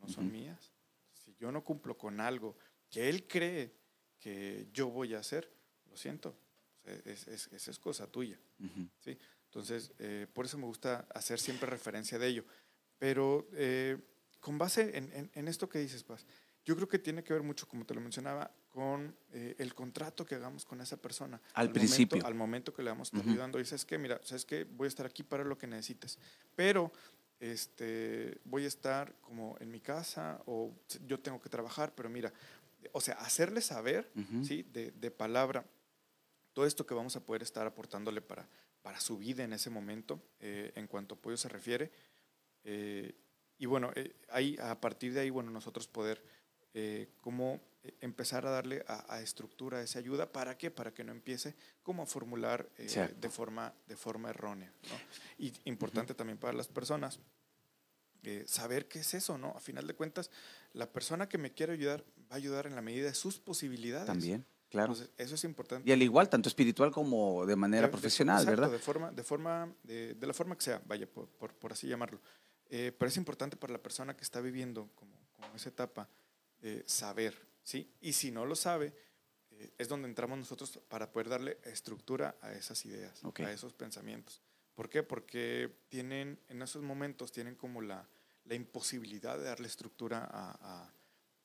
C: no son mías. Si yo no cumplo con algo que él cree que yo voy a hacer, lo siento, es- es- es- cosa tuya. ¿sí? Entonces, eh, por eso me gusta hacer siempre referencia de ello. Pero eh, con base en, en- en esto que dices, Paz, yo creo que tiene que ver mucho, como te lo mencionaba, con eh, el contrato que hagamos con esa persona.
B: Al principio.
C: al momento que le vamos a estar
B: Ujú.
C: ayudando, dices que, mira, sabes que voy a estar aquí para lo que necesites. Pero este, voy a estar como en mi casa o yo tengo que trabajar, pero mira, o sea, hacerle saber. ¿sí? De, de palabra, todo esto que vamos a poder estar aportándole para, para su vida en ese momento, eh, en cuanto a apoyo se refiere. Eh, y bueno, eh, ahí, a partir de ahí, bueno, nosotros poder como empezar a darle a, a estructura esa ayuda. ¿Para qué? Para que no empiece como a formular eh, de, forma, de forma errónea. ¿no? Y importante también para las personas eh, saber qué es eso, ¿no? A final de cuentas, la persona que me quiere ayudar va a ayudar en la medida de sus posibilidades.
B: También, claro.
C: Entonces, eso es importante.
B: Y al igual, tanto espiritual como de manera
C: De- de-
B: profesional,
C: exacto,
B: ¿verdad?
C: De forma, de forma, de, de la forma que sea, vaya, por, por- por así llamarlo. Eh, pero es importante para la persona que está viviendo como, como esa etapa eh, saber, ¿sí? Y si no lo sabe, eh, es donde entramos nosotros para poder darle estructura a esas ideas, a esos pensamientos. ¿Por qué? Porque tienen, en esos momentos tienen como la, la imposibilidad de darle estructura a, a-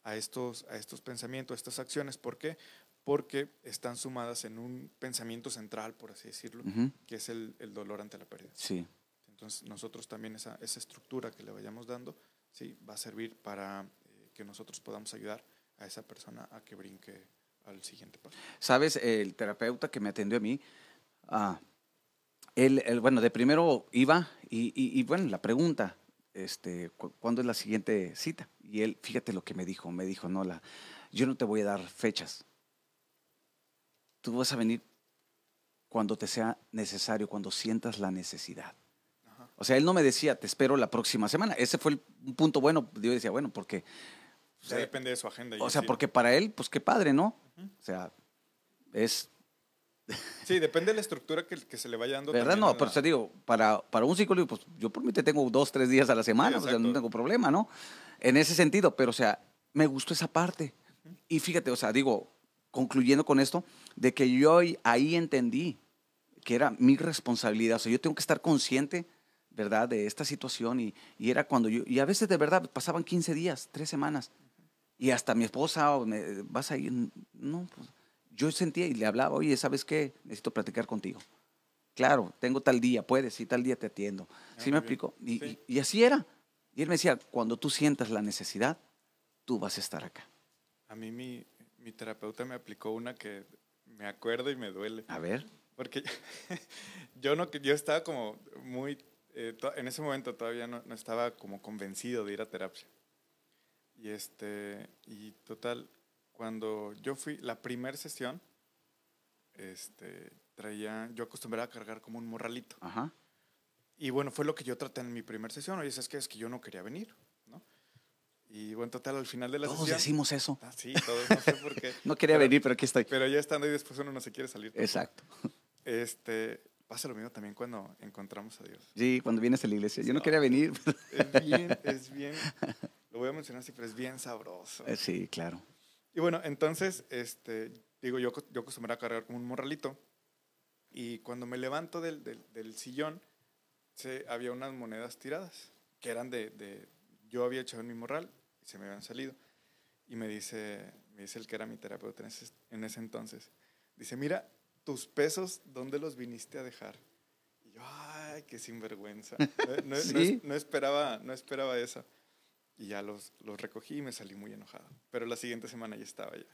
C: a estos, a estos pensamientos, a estas acciones. ¿Por qué? Porque están sumadas en un pensamiento central, por así decirlo, que es el, el dolor ante la pérdida.
B: Sí,
C: Entonces, nosotros también esa, esa estructura que le vayamos dando, sí, va a servir para eh, que nosotros podamos ayudar a esa persona a que brinque al siguiente paso.
B: Sabes, el terapeuta que me atendió a mí, ah, él, él, bueno, de primero iba y, y- y, bueno, la pregunta, este, cu- ¿cuándo es la siguiente cita? Y él, fíjate lo que me dijo, me dijo, no, la, yo no te voy a dar fechas. Tú vas a venir cuando te sea necesario, cuando sientas la necesidad.
C: Ajá.
B: O sea, él no me decía, te espero la próxima semana. Ese fue el, un punto bueno. Yo decía, bueno, porque
C: O sea, depende de su agenda.
B: o sea,
C: sí.
B: porque para él, pues qué padre, ¿no?
C: Ujú.
B: O sea, es,
C: Sí, depende de la estructura que, que se le vaya dando.
B: ¿verdad? No, pero
C: la-
B: te digo, para, para un psicólogo, pues yo por mí te tengo dos, tres días a la semana, o sea, no tengo problema, ¿no? En ese sentido, pero o sea, me gustó esa parte. Y fíjate, o sea, digo, concluyendo con esto, de que yo ahí- entendí que era mi responsabilidad, o sea, yo tengo que estar consciente, ¿verdad?, de esta situación y, y era cuando yo, y a veces de verdad pasaban 15 días, tres semanas, y hasta mi esposa, o me, vas a ir, no, pues, yo sentía y le hablaba, oye, ¿sabes qué? Necesito platicar contigo. Claro, tengo tal día, puedes, y tal día te atiendo.
C: Ah,
B: ¿Sí me explico? Y,
C: Sí.
B: y- y así era. Y él me decía, cuando tú sientas la necesidad, tú vas a estar acá.
C: A mí mi, mi terapeuta me aplicó una que me acuerdo y me duele.
B: A ver.
C: Porque yo no yo estaba como muy eh, en ese momento todavía no, no estaba como convencido de ir a terapia. Y este y total cuando yo fui la primera sesión este traía yo acostumbraba a cargar como un morralito.
B: Ajá.
C: Y bueno, fue lo que yo traté en mi primera sesión. Oye, es que es que yo no quería venir, ¿no? Y bueno, total al final de la
B: Todos
C: sesión
B: decimos eso.
C: Ah, sí, todos no sé por qué.
B: No quería
C: Pero-
B: venir, pero aquí estoy.
C: Pero ya estando ahí después uno no se quiere salir. tampoco.
B: Exacto.
C: Este, pasa lo mismo también cuando encontramos a Dios.
B: Sí, cuando vienes a la iglesia. Yo no quería venir.
C: Es bien, es bien, lo voy a mencionar así, pero es bien sabroso.
B: Eh, sí, claro.
C: Y bueno, entonces, este, digo, yo, yo acostumbraba a cargar como un morralito y cuando me levanto del, del, del sillón, se, había unas monedas tiradas que eran de, de, yo había echado en mi morral y se me habían salido. Y me dice, me dice el que era mi terapeuta en ese, en ese entonces, dice, mira, tus pesos, ¿dónde los viniste a dejar? Y yo, ay, qué sinvergüenza. No, no- no
B: Sí.
C: no esperaba, no esperaba eso. Y ya los, los recogí y me salí muy enojado. Pero la siguiente semana ya estaba ya.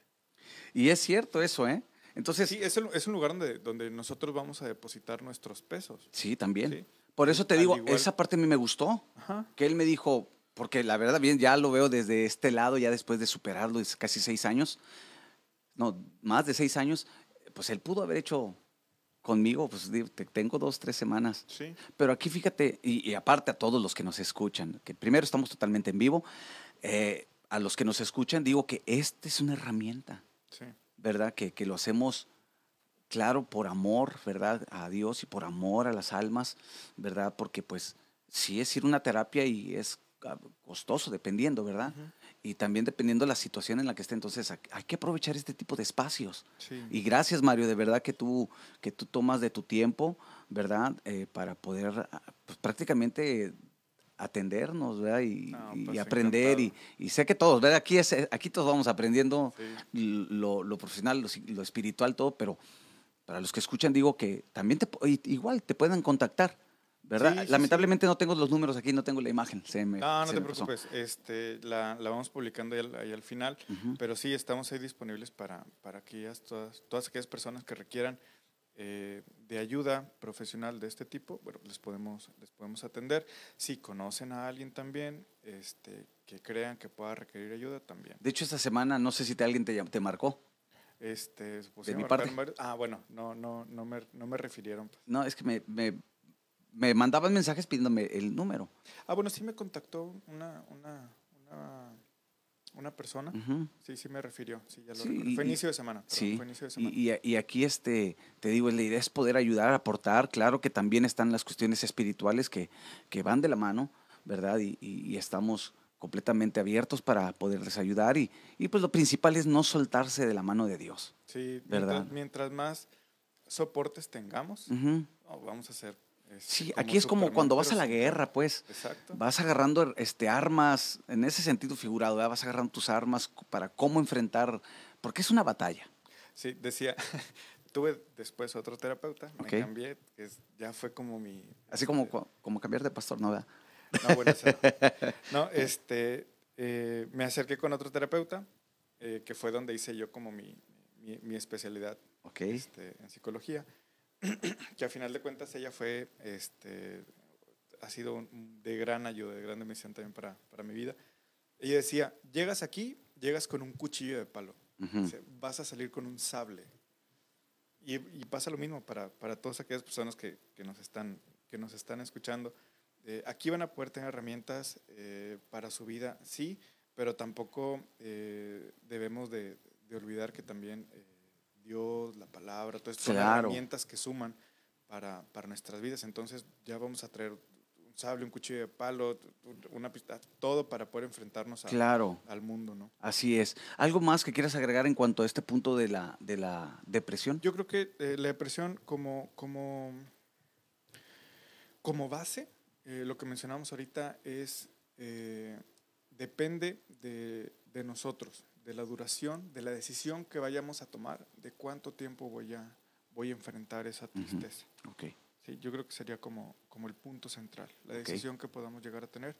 B: Y es cierto eso, ¿eh? Entonces,
C: Sí, es, el- es un lugar donde, donde nosotros vamos a depositar nuestros pesos.
B: también.
C: Sí.
B: Por eso te
C: Al
B: digo,
C: igual-
B: esa parte a mí me gustó.
C: Ajá.
B: Que él me dijo, porque la verdad, bien, ya lo veo desde este lado, ya después de superarlo, es casi seis años, no, más de seis años, pues él pudo haber hecho conmigo, pues tengo dos, tres semanas.
C: Sí.
B: Pero aquí fíjate, y, y aparte a todos los que nos escuchan, que primero estamos totalmente en vivo, eh, a los que nos escuchan digo que esta es una herramienta,
C: Sí.
B: ¿verdad? Que, que lo hacemos, claro, por amor, ¿verdad? A Dios y por amor a las almas, ¿verdad? Porque pues sí es ir a una terapia y es ah, costoso, dependiendo, ¿verdad? Y también dependiendo de la situación en la que esté. Entonces hay- que aprovechar este tipo de espacios.
C: Sí.
B: Y gracias, Mario, de verdad que tú, que tú tomas de tu tiempo, ¿verdad? Eh, para poder ah, pues, prácticamente atendernos, ¿verdad? Y,
C: No,
B: y
C: pues,
B: aprender. Y, y sé que todos, ¿verdad? Aquí, es, aquí todos vamos aprendiendo
C: Sí.
B: lo, lo profesional, lo, espiritual, todo, pero para los que escuchan digo que también te, igual te pueden contactar, ¿verdad?
C: Sí, sí, sí.
B: Lamentablemente no tengo los números aquí, no tengo la imagen. se me-
C: No, no
B: se
C: te
B: me
C: preocupes. Este, la, la vamos publicando ahí al, ahí al final. Pero sí, estamos ahí disponibles para, para aquellas, todas, todas aquellas personas que requieran eh, de ayuda profesional de este tipo, bueno, les podemos, les podemos atender. Si conocen a alguien también este, que crean que pueda requerir ayuda, también.
B: De hecho, esta semana, no sé si te, alguien te, te marcó.
C: Este, pues,
B: De mi parte.
C: varios- Ah, bueno, no, no, no, me, no me refirieron. pues.
B: No, es que me, me, me mandaban mensajes pidiéndome el número.
C: Ah, bueno, sí me contactó una, una, una, una persona. Sí, sí me refirió. Sí, ya lo
B: Sí,
C: recuerdo.
B: y-
C: Fue inicio de semana. perdón,
B: Sí,
C: fue inicio de semana.
B: y, y- aquí este, te digo, la idea es poder ayudar, aportar, claro que también están las cuestiones espirituales que, que van de la mano, ¿verdad? Y, y- estamos completamente abiertos para poderles ayudar y, y pues lo principal es no soltarse de la mano de Dios.
C: Sí,
B: ¿Verdad?
C: mientras, mientras más soportes tengamos, oh, vamos a hacer.
B: Sí, aquí es como cuando vas a la guerra, pues.
C: Exacto.
B: Vas agarrando este, armas, en ese sentido figurado, ¿verdad? vas agarrando tus armas para cómo enfrentar, porque es una batalla.
C: Sí, decía, tuve después otro terapeuta,
B: Ok.
C: me cambié, es- ya fue como mi...
B: Así como,
C: este,
B: como cambiar de pastor, ¿no? ¿verdad?
C: No, bueno, ese no. No, este, eh, me acerqué con otro terapeuta, eh, que fue donde hice yo como mi, mi, mi especialidad
B: Ok.
C: este, en psicología, que a final de cuentas ella fue, este, ha sido un- de gran ayuda, de gran bendición también para, para mi vida. Ella decía, llegas aquí, llegas con un cuchillo de palo, vas a salir con un sable. Y, y pasa lo mismo para, para todas aquellas personas que, que nos, están, que nos están escuchando. Eh, aquí van a poder tener herramientas eh, para su vida, sí, pero tampoco eh, debemos de, de olvidar que también Dios, la palabra, todas estas
B: Claro.
C: herramientas que suman para, para nuestras vidas. Entonces ya vamos a traer un sable, un cuchillo de palo, una pistola, todo para poder enfrentarnos a-
B: Claro.
C: al mundo, ¿no?
B: Así es. ¿Algo más que quieras agregar en cuanto a este punto de la, de la depresión?
C: Yo creo que eh, la depresión como, como, como base, eh, lo que mencionamos ahorita es, eh, depende de, de nosotros, de la duración, de la decisión que vayamos a tomar, de cuánto tiempo voy a, voy a enfrentar esa tristeza.
B: Ok.
C: Sí, yo creo que sería como, como el punto central, la
B: Ok.
C: decisión que podamos llegar a tener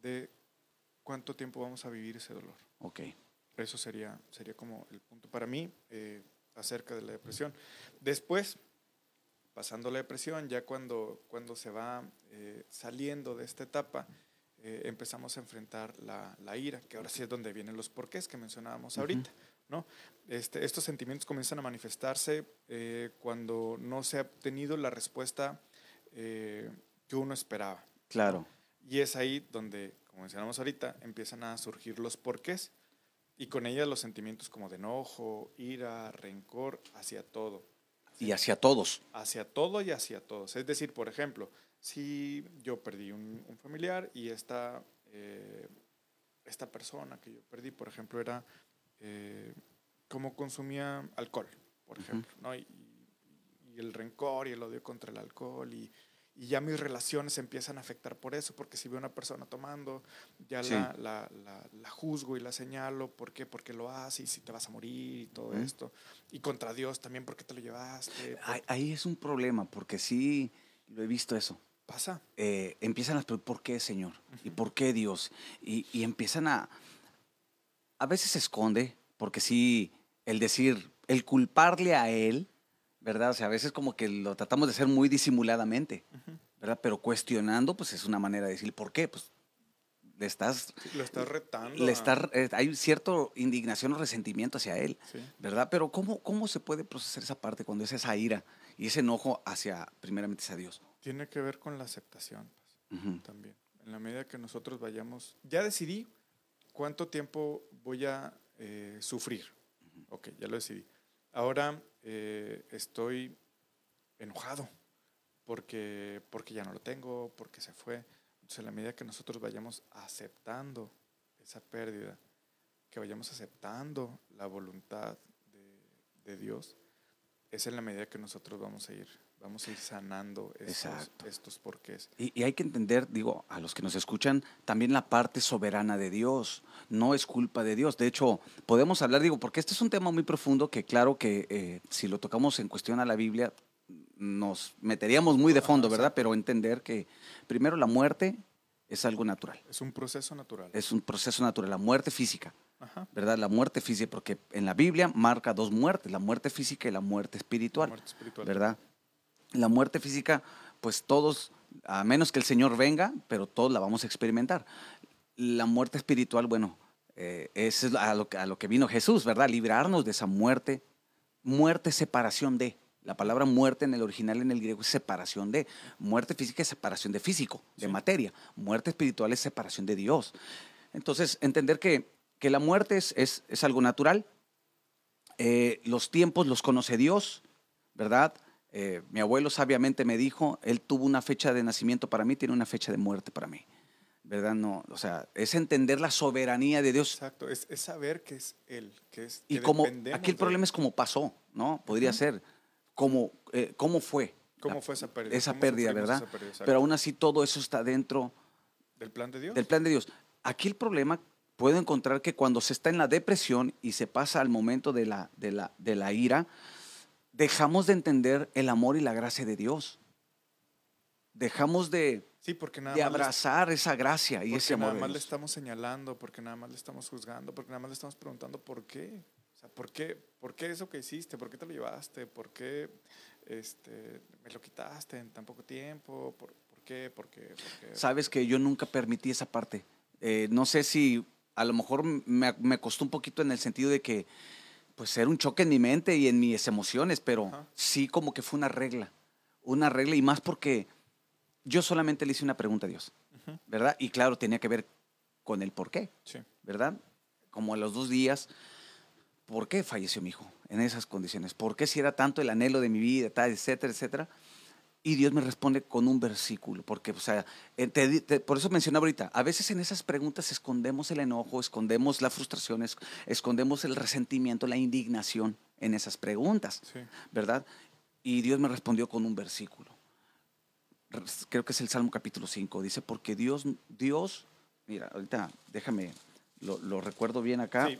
C: de cuánto tiempo vamos a vivir ese dolor.
B: Ok.
C: Eso sería, sería como el punto para mí eh, acerca de la depresión. Después, pasando la depresión, ya cuando, cuando se va eh, saliendo de esta etapa, eh, empezamos a enfrentar la, la ira, que ahora sí es donde vienen los porqués que mencionábamos
B: Ujú.
C: ahorita. ¿no? Este, estos sentimientos comienzan a manifestarse eh, cuando no se ha obtenido la respuesta eh, que uno esperaba.
B: Claro.
C: Y es ahí donde, como mencionamos ahorita, empiezan a surgir los porqués y con ellas los sentimientos como de enojo, ira, rencor hacia todo.
B: Y hacia todos.
C: Hacia todo y hacia todos. Es decir, por ejemplo, si yo perdí un, un familiar y esta, eh, esta persona que yo perdí, por ejemplo, era eh, como consumía alcohol, por ejemplo, ¿no? Y, y el rencor y el odio contra el alcohol y, y ya mis relaciones se empiezan a afectar por eso, porque si veo una persona tomando, ya
B: Sí.
C: la, la, la- la juzgo y la señalo, ¿por qué? Porque lo haces y si te vas a morir y todo esto. Y contra Dios también, porque te lo llevaste? ¿Por
B: Ahí, ahí es un problema, porque sí lo he visto eso.
C: Pasa.
B: Eh, empiezan preguntas, ¿por qué, Señor? ¿Y por qué Dios? Y, y empiezan a... A veces se esconde, porque sí, el decir, el culparle a Él, ¿verdad? O sea, a veces como que lo tratamos de hacer muy disimuladamente. ¿verdad? Pero cuestionando, pues es una manera de decir, ¿por qué? Pues le estás...
C: Sí, lo estás retando.
B: Le
C: a-
B: está, eh, hay cierta indignación o resentimiento hacia Él.
C: Sí.
B: ¿verdad? Pero ¿cómo, ¿cómo se puede procesar esa parte cuando es esa ira y ese enojo hacia, primeramente, hacia Dios?
C: Tiene que ver con la aceptación pues, también. En la medida que nosotros vayamos, ya decidí cuánto tiempo voy a eh, sufrir. Ok, ya lo decidí. Ahora eh, estoy enojado porque, porque ya no lo tengo, porque se fue. Entonces, en la medida que nosotros vayamos aceptando esa pérdida, que vayamos aceptando la voluntad de, de Dios, es en la medida que nosotros vamos a ir, vamos a ir sanando estos, estos porqués.
B: Y, y hay que entender, digo, a los que nos escuchan, también la parte soberana de Dios. No es culpa de Dios. De hecho, podemos hablar, digo, porque este es un tema muy profundo que claro que eh, si lo tocamos en cuestión a la Biblia, nos meteríamos muy de fondo, ¿verdad? Pero entender que primero la muerte es algo natural,
C: Es un proceso natural.
B: es un proceso natural, la muerte física,
C: Ajá.
B: ¿verdad? La muerte física, porque en la Biblia marca dos muertes, la muerte física y la muerte espiritual,
C: Muerte espiritual.
B: ¿verdad? La muerte física, pues todos, a menos que el Señor venga, pero todos la vamos a experimentar. La muerte espiritual, bueno, eh, es a lo, que- a lo que vino Jesús, ¿verdad? Librarnos de esa muerte, muerte, separación de. La palabra muerte en el original en el griego es separación de. Muerte física es separación de físico, de
C: Sí.
B: materia. Muerte espiritual es separación de Dios. Entonces, entender que, que la muerte es, es, es algo natural. Eh, los tiempos los conoce Dios, ¿verdad? Eh, mi abuelo sabiamente me dijo, él tuvo una fecha de nacimiento para mí, tiene una fecha de muerte para mí. ¿Verdad? No, o sea, es entender la soberanía de Dios.
C: Exacto. Es, es saber que es Él. Que es,
B: Y
C: que
B: como
C: dependemos
B: aquí el problema
C: él.
B: es cómo pasó, ¿no? Podría ser cómo, eh, cómo fue.
C: ¿Cómo
B: la-
C: fue esa pérdida?
B: Esa
C: ¿Cómo
B: pérdida, ¿verdad?
C: esa pérdida? Exacto.
B: Pero aún así todo eso está dentro
C: ¿Del plan de Dios?
B: del plan de Dios. Aquí el problema, puedo encontrar que cuando se está en la depresión y se pasa al momento de la, de la, de la ira, dejamos de entender el amor y la gracia de Dios. Dejamos de,
C: Sí, porque nada
B: de
C: más
B: abrazar esa gracia y
C: porque
B: ese amor.
C: nada
B: de
C: más le estamos señalando, porque nada más le estamos juzgando, porque nada más le estamos preguntando por qué. O sea, ¿por qué, ¿por qué eso que hiciste? ¿Por qué te lo llevaste? ¿Por qué este, me lo quitaste en tan poco tiempo? ¿Por, por qué? ¿Por qué? ¿Por qué?
B: Sabes que yo nunca permití esa parte. Eh, no sé si a lo mejor me, me costó un poquito en el sentido de que, pues, era un choque en mi mente y en mis emociones, pero sí como que fue una regla. Una regla y más porque yo solamente le hice una pregunta a Dios, ¿verdad? Y claro, tenía que ver con el por qué,
C: Sí.
B: ¿verdad? Como a los dos días, ¿por qué falleció mi hijo en esas condiciones? ¿Por qué si era tanto el anhelo de mi vida, tal, etcétera, etcétera? Y Dios me responde con un versículo, porque, o sea, eh, te di- te- por eso mencionaba ahorita, a veces en esas preguntas escondemos el enojo, escondemos la frustración, es- escondemos el resentimiento, la indignación en esas preguntas,
C: Sí.
B: ¿verdad? Y Dios me respondió con un versículo. Re- Creo que es el Salmo capítulo 5. Dice, porque Dios, Dios, mira, ahorita déjame, lo, lo recuerdo bien acá.
C: Sí,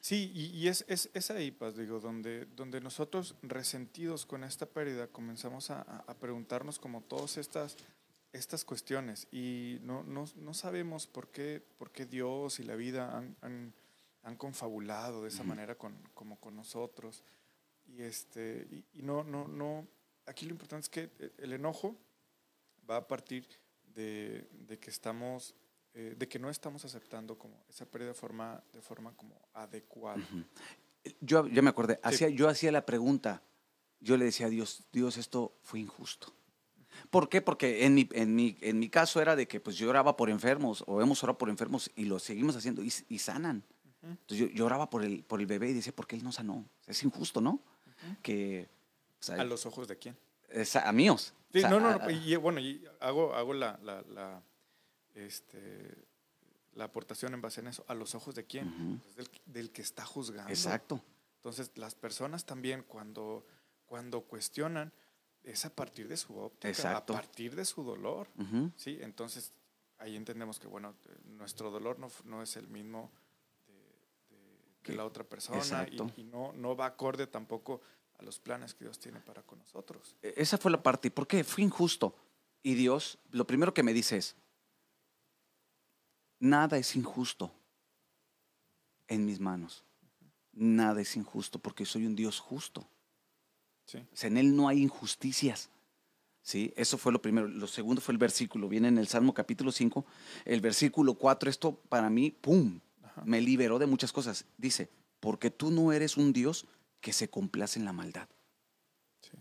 C: Sí, y, y es, es, es ahí, Paz, digo, donde, donde nosotros resentidos con esta pérdida comenzamos a, a- preguntarnos como todas estas, estas cuestiones y no, no, no sabemos por qué, por qué Dios y la vida han, han, han confabulado de esa manera con, como con nosotros. Y, este, y, y no, no, no, aquí lo importante es que eh, el enojo va a partir de, de que estamos eh, de que no estamos aceptando como esa pérdida de forma, de forma como adecuada.
B: Yo ya me acordé, hacía, yo hacía la pregunta, yo le decía a Dios, Dios, esto fue injusto. ¿Por qué? Porque en mi, en mi, en mi caso era de que pues yo oraba por enfermos o hemos orado por enfermos y lo seguimos haciendo y, y sanan. Entonces yo, yo oraba por el, por el bebé y decía, ¿por qué él no sanó? Es injusto, ¿no? Que, o sea,
C: ¿A los ojos de quién?
B: es a, a míos.
C: Sí,
B: O sea,
C: no, no,
B: a-
C: no, y bueno, y hago, hago la, la, la, este, la aportación en base en eso. ¿A los ojos de quién? Pues del, del que está juzgando.
B: Exacto.
C: Entonces, las personas también cuando, cuando cuestionan es a partir de su óptica,
B: Exacto.
C: a partir de su dolor. Sí, entonces ahí entendemos que bueno, eh, nuestro dolor no, no es el mismo de, de-
B: Que-
C: la otra persona y, y no, no va acorde tampoco a los planes que Dios tiene para con nosotros.
B: E- Esa fue la parte. ¿Y por qué? Fue injusto. Y Dios, lo primero que me dice es, nada es injusto en mis manos. Nada es injusto porque soy un Dios justo.
C: Sí,
B: O sea, en Él no hay injusticias. ¿Sí? Eso fue lo primero. Lo segundo fue el versículo. Viene en el Salmo capítulo 5, el versículo 4. Esto para mí, ¡pum!
C: Ajá.
B: Me liberó de muchas cosas. Dice, porque tú no eres un Dios que se complace en la maldad.
C: sí,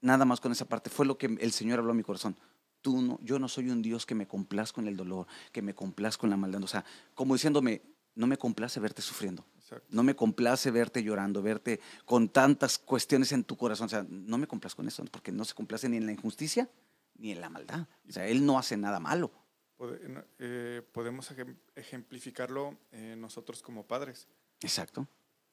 B: Nada más con esa parte. Fue lo que el Señor habló a mi corazón. Tú no, yo no soy un Dios que me complazco en el dolor, que me complazco en la maldad. O sea, como diciéndome, no me complace verte sufriendo.
C: exacto.
B: No me complace verte llorando, verte con tantas cuestiones en tu corazón. O sea, no me complazco en eso, porque no se complace ni en la injusticia ni en la maldad. O sea, Él no hace nada malo.
C: No, eh, podemos ejem- ejemplificarlo eh, nosotros como padres.
B: Exacto.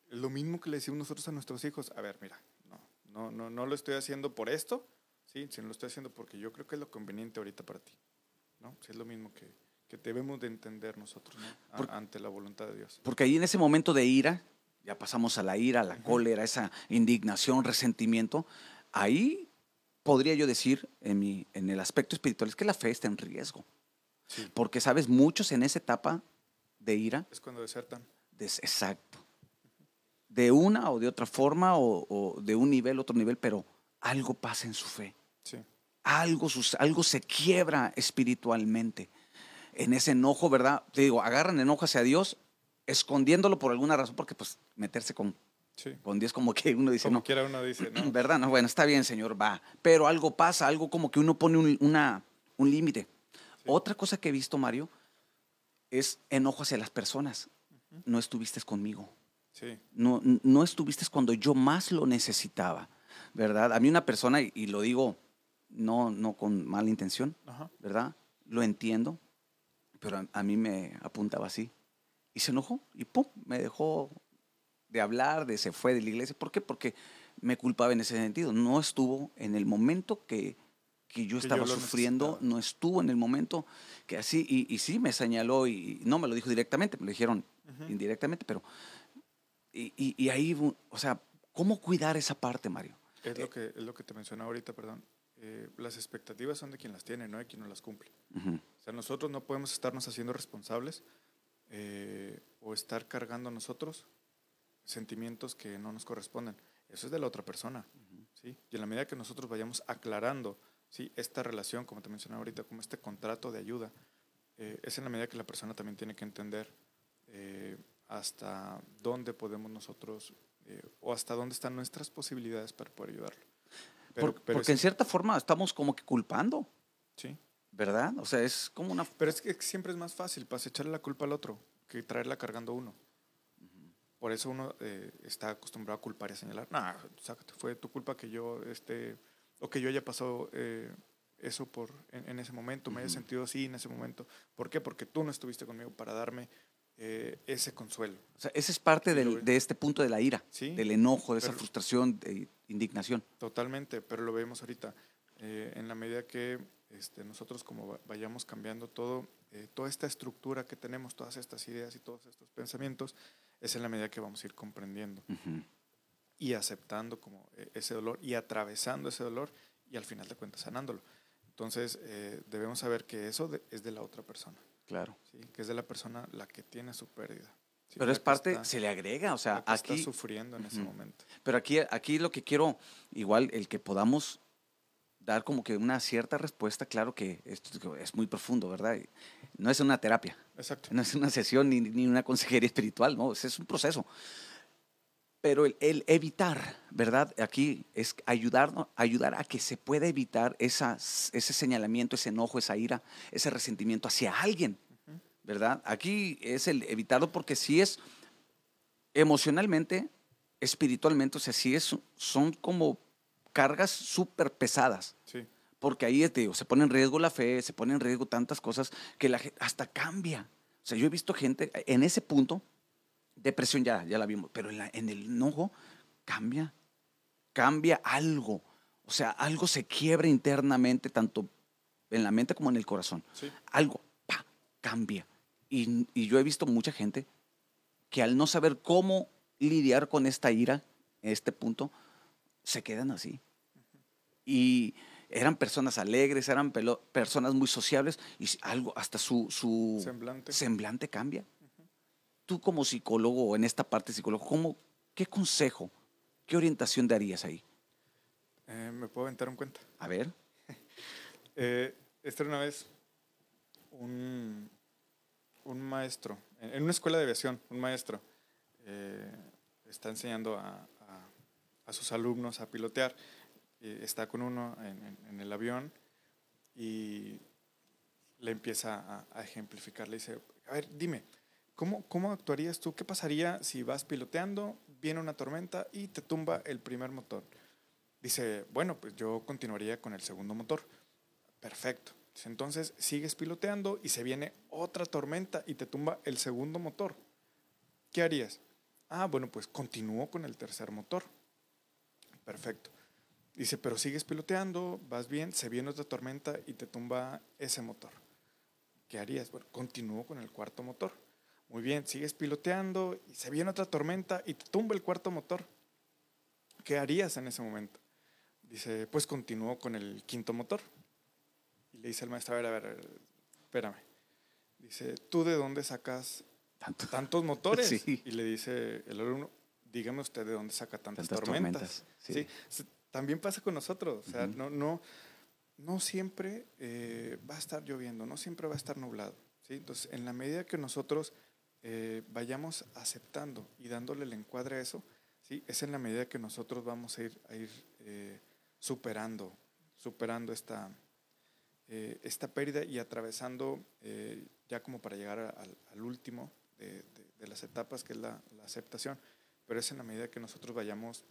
C: Lo mismo que le decimos nosotros a nuestros hijos. A ver, mira, no, no, no, no lo estoy haciendo por esto, sí, sino lo estoy haciendo porque yo creo que es lo conveniente ahorita para ti. ¿no? Sí, es lo mismo que, que debemos de entender nosotros ¿no?
B: Por-
C: ante la voluntad de Dios.
B: Porque ahí en ese momento de ira, ya pasamos a la ira, a la cólera, esa indignación, resentimiento, ahí podría yo decir, en, mi, en el aspecto espiritual, es que la fe está en riesgo.
C: Sí.
B: Porque, ¿sabes? Muchos en esa etapa de ira,
C: Es cuando desertan.
B: des- exacto, de una o de otra forma, o, o de un nivel, otro nivel, pero algo pasa en su fe. Algo, algo se quiebra espiritualmente. En ese enojo, ¿verdad? Te digo, agarran enojo hacia Dios, escondiéndolo por alguna razón, porque pues meterse con,
C: Sí.
B: con Dios como que uno dice,
C: Como
B: no,
C: quiera uno dice, ¿no?
B: ¿verdad? No, bueno, está bien, Señor, va. Pero algo pasa, algo como que uno pone un, una- un límite. Otra cosa que he visto, Mario, es enojo hacia las personas. No estuviste conmigo.
C: Sí.
B: No, no estuviste cuando yo más lo necesitaba, ¿verdad? A mí una persona, y, y lo digo no, no con mala intención,
C: Ajá.
B: ¿verdad? Lo entiendo, pero a, a mí me apuntaba así. Y se enojó y ¡pum! Me dejó de hablar, de se fue de la iglesia. ¿Por qué? Porque me culpaba en ese sentido. No estuvo en el momento que, que yo
C: Que
B: estaba sufriendo,
C: necesitaba.
B: no estuvo en el momento que así, y, y sí me señaló y no me lo dijo directamente, me lo dijeron indirectamente, pero... Y, y- y ahí, o sea, ¿cómo cuidar esa parte, Mario?
C: Es lo que, es lo que te mencionaba ahorita, perdón. Eh, las expectativas son de quien las tiene, no de quien no las cumple. O sea, nosotros no podemos estarnos haciendo responsables eh, o estar cargando nosotros sentimientos que no nos corresponden. Eso es de la otra persona. ¿sí? Y en la medida que nosotros vayamos aclarando ¿sí? esta relación, como te mencionaba ahorita, como este contrato de ayuda, eh, es en la medida que la persona también tiene que entender eh, hasta dónde podemos nosotros o hasta dónde están nuestras posibilidades para poder ayudarlo. Pero,
B: Por-
C: pero
B: porque en
C: es-
B: cierta forma estamos como que culpando,
C: sí.
B: ¿verdad? O sea, es como una...
C: Pero es que siempre es más fácil para echarle la culpa al otro que traerla cargando uno. Por eso uno eh, está acostumbrado a culpar y a señalar. No, sácate, fue tu culpa que yo, este, o que yo haya pasado eh, eso por, en, en ese momento, me haya
B: Ujú.
C: sentido así en ese momento. ¿Por qué? Porque tú no estuviste conmigo para darme eh, ese consuelo.
B: O sea, ese es parte del- de este punto de la ira,
C: Sí,
B: del enojo, de esa
C: pero-
B: frustración, de indignación.
C: Totalmente, pero lo vemos ahorita. Eh, en la medida que este, nosotros como va- vayamos cambiando todo, eh, toda esta estructura que tenemos, todas estas ideas y todos estos pensamientos, es en la medida que vamos a ir comprendiendo y aceptando como eh, ese dolor y atravesando ese dolor y al final de cuentas sanándolo. Entonces eh, debemos saber que eso de- es de la otra persona,
B: Claro.
C: ¿sí? que es de la persona la que tiene su pérdida. ¿Sí?
B: Pero es parte,
C: está-
B: se le agrega, o sea,
C: que está
B: aquí,
C: sufriendo en ese momento.
B: pero aquí, aquí lo que quiero, igual, el que podamos dar como que una cierta respuesta, claro que esto es muy profundo, ¿verdad? No es una terapia,
C: Exacto.
B: no es una sesión ni, ni una consejería espiritual, no, es un proceso. Pero el, el evitar, ¿verdad? Aquí es ayudar, ayudar a que se pueda evitar esas, ese señalamiento, ese enojo, esa ira, ese resentimiento hacia alguien. ¿Verdad? Aquí es el evitarlo porque si es emocionalmente, espiritualmente, o sea, sí es, son como cargas súper pesadas.
C: Sí,
B: Porque ahí te digo, se pone en riesgo la fe, se pone en riesgo tantas cosas que la gente hasta cambia. O sea, yo he visto gente en ese punto, depresión ya, ya la vimos, pero en, la- en el enojo cambia, cambia algo. O sea, algo se quiebra internamente, tanto en la mente como en el corazón.
C: sí.
B: Algo, pa, cambia. Y, y yo he visto mucha gente que al no saber cómo lidiar con esta ira, en este punto, se quedan así. Y eran personas alegres, eran pelo- personas muy sociables y algo, hasta su, su
C: Semblante.
B: semblante cambia. Tú como psicólogo en esta parte psicólogo, ¿cómo, ¿qué consejo, qué orientación darías ahí?
C: Eh, ¿Me puedo aventar un cuento?
B: A ver.
C: Eh, esta era una vez un, un maestro, en, una escuela de aviación, un maestro eh, está enseñando a, a- sus alumnos a pilotear. Está con uno en, en- en el avión y le empieza a, a ejemplificar. Le dice, a ver, dime, ¿cómo, ¿cómo actuarías tú? ¿Qué pasaría si vas piloteando, viene una tormenta y te tumba el primer motor? Dice, bueno, pues yo continuaría con el segundo motor. Perfecto. Entonces sigues piloteando y se viene otra tormenta y te tumba el segundo motor. ¿Qué harías? Ah, bueno, pues continúo con el tercer motor. Perfecto. Dice, pero sigues piloteando, vas bien, se viene otra tormenta y te tumba ese motor. ¿Qué harías? Bueno, continúo con el cuarto motor. Muy bien, sigues piloteando y se viene otra tormenta y te tumba el cuarto motor. ¿Qué harías en ese momento? dice, pues continuó con el quinto motor. Y le dice el maestro, a ver, a ver, a ver, espérame. Dice, ¿tú de dónde sacas
B: Tanto-
C: tantos motores?
B: Sí.
C: Y le dice el alumno, dígame usted de dónde saca tantas,
B: Tantas
C: tormentas.
B: tormentas, sí.
C: También pasa con nosotros. O sea, no, no, no siempre eh, va a estar lloviendo, no siempre va a estar nublado. ¿sí? Entonces, en la medida que nosotros eh, vayamos aceptando y dándole el encuadre a eso, ¿sí? es en la medida que nosotros vamos a ir, a ir eh, superando, superando esta, eh, esta pérdida y atravesando eh, ya como para llegar a- al, al último de, de- de las etapas, que es la, la aceptación. Pero es en la medida que nosotros vayamos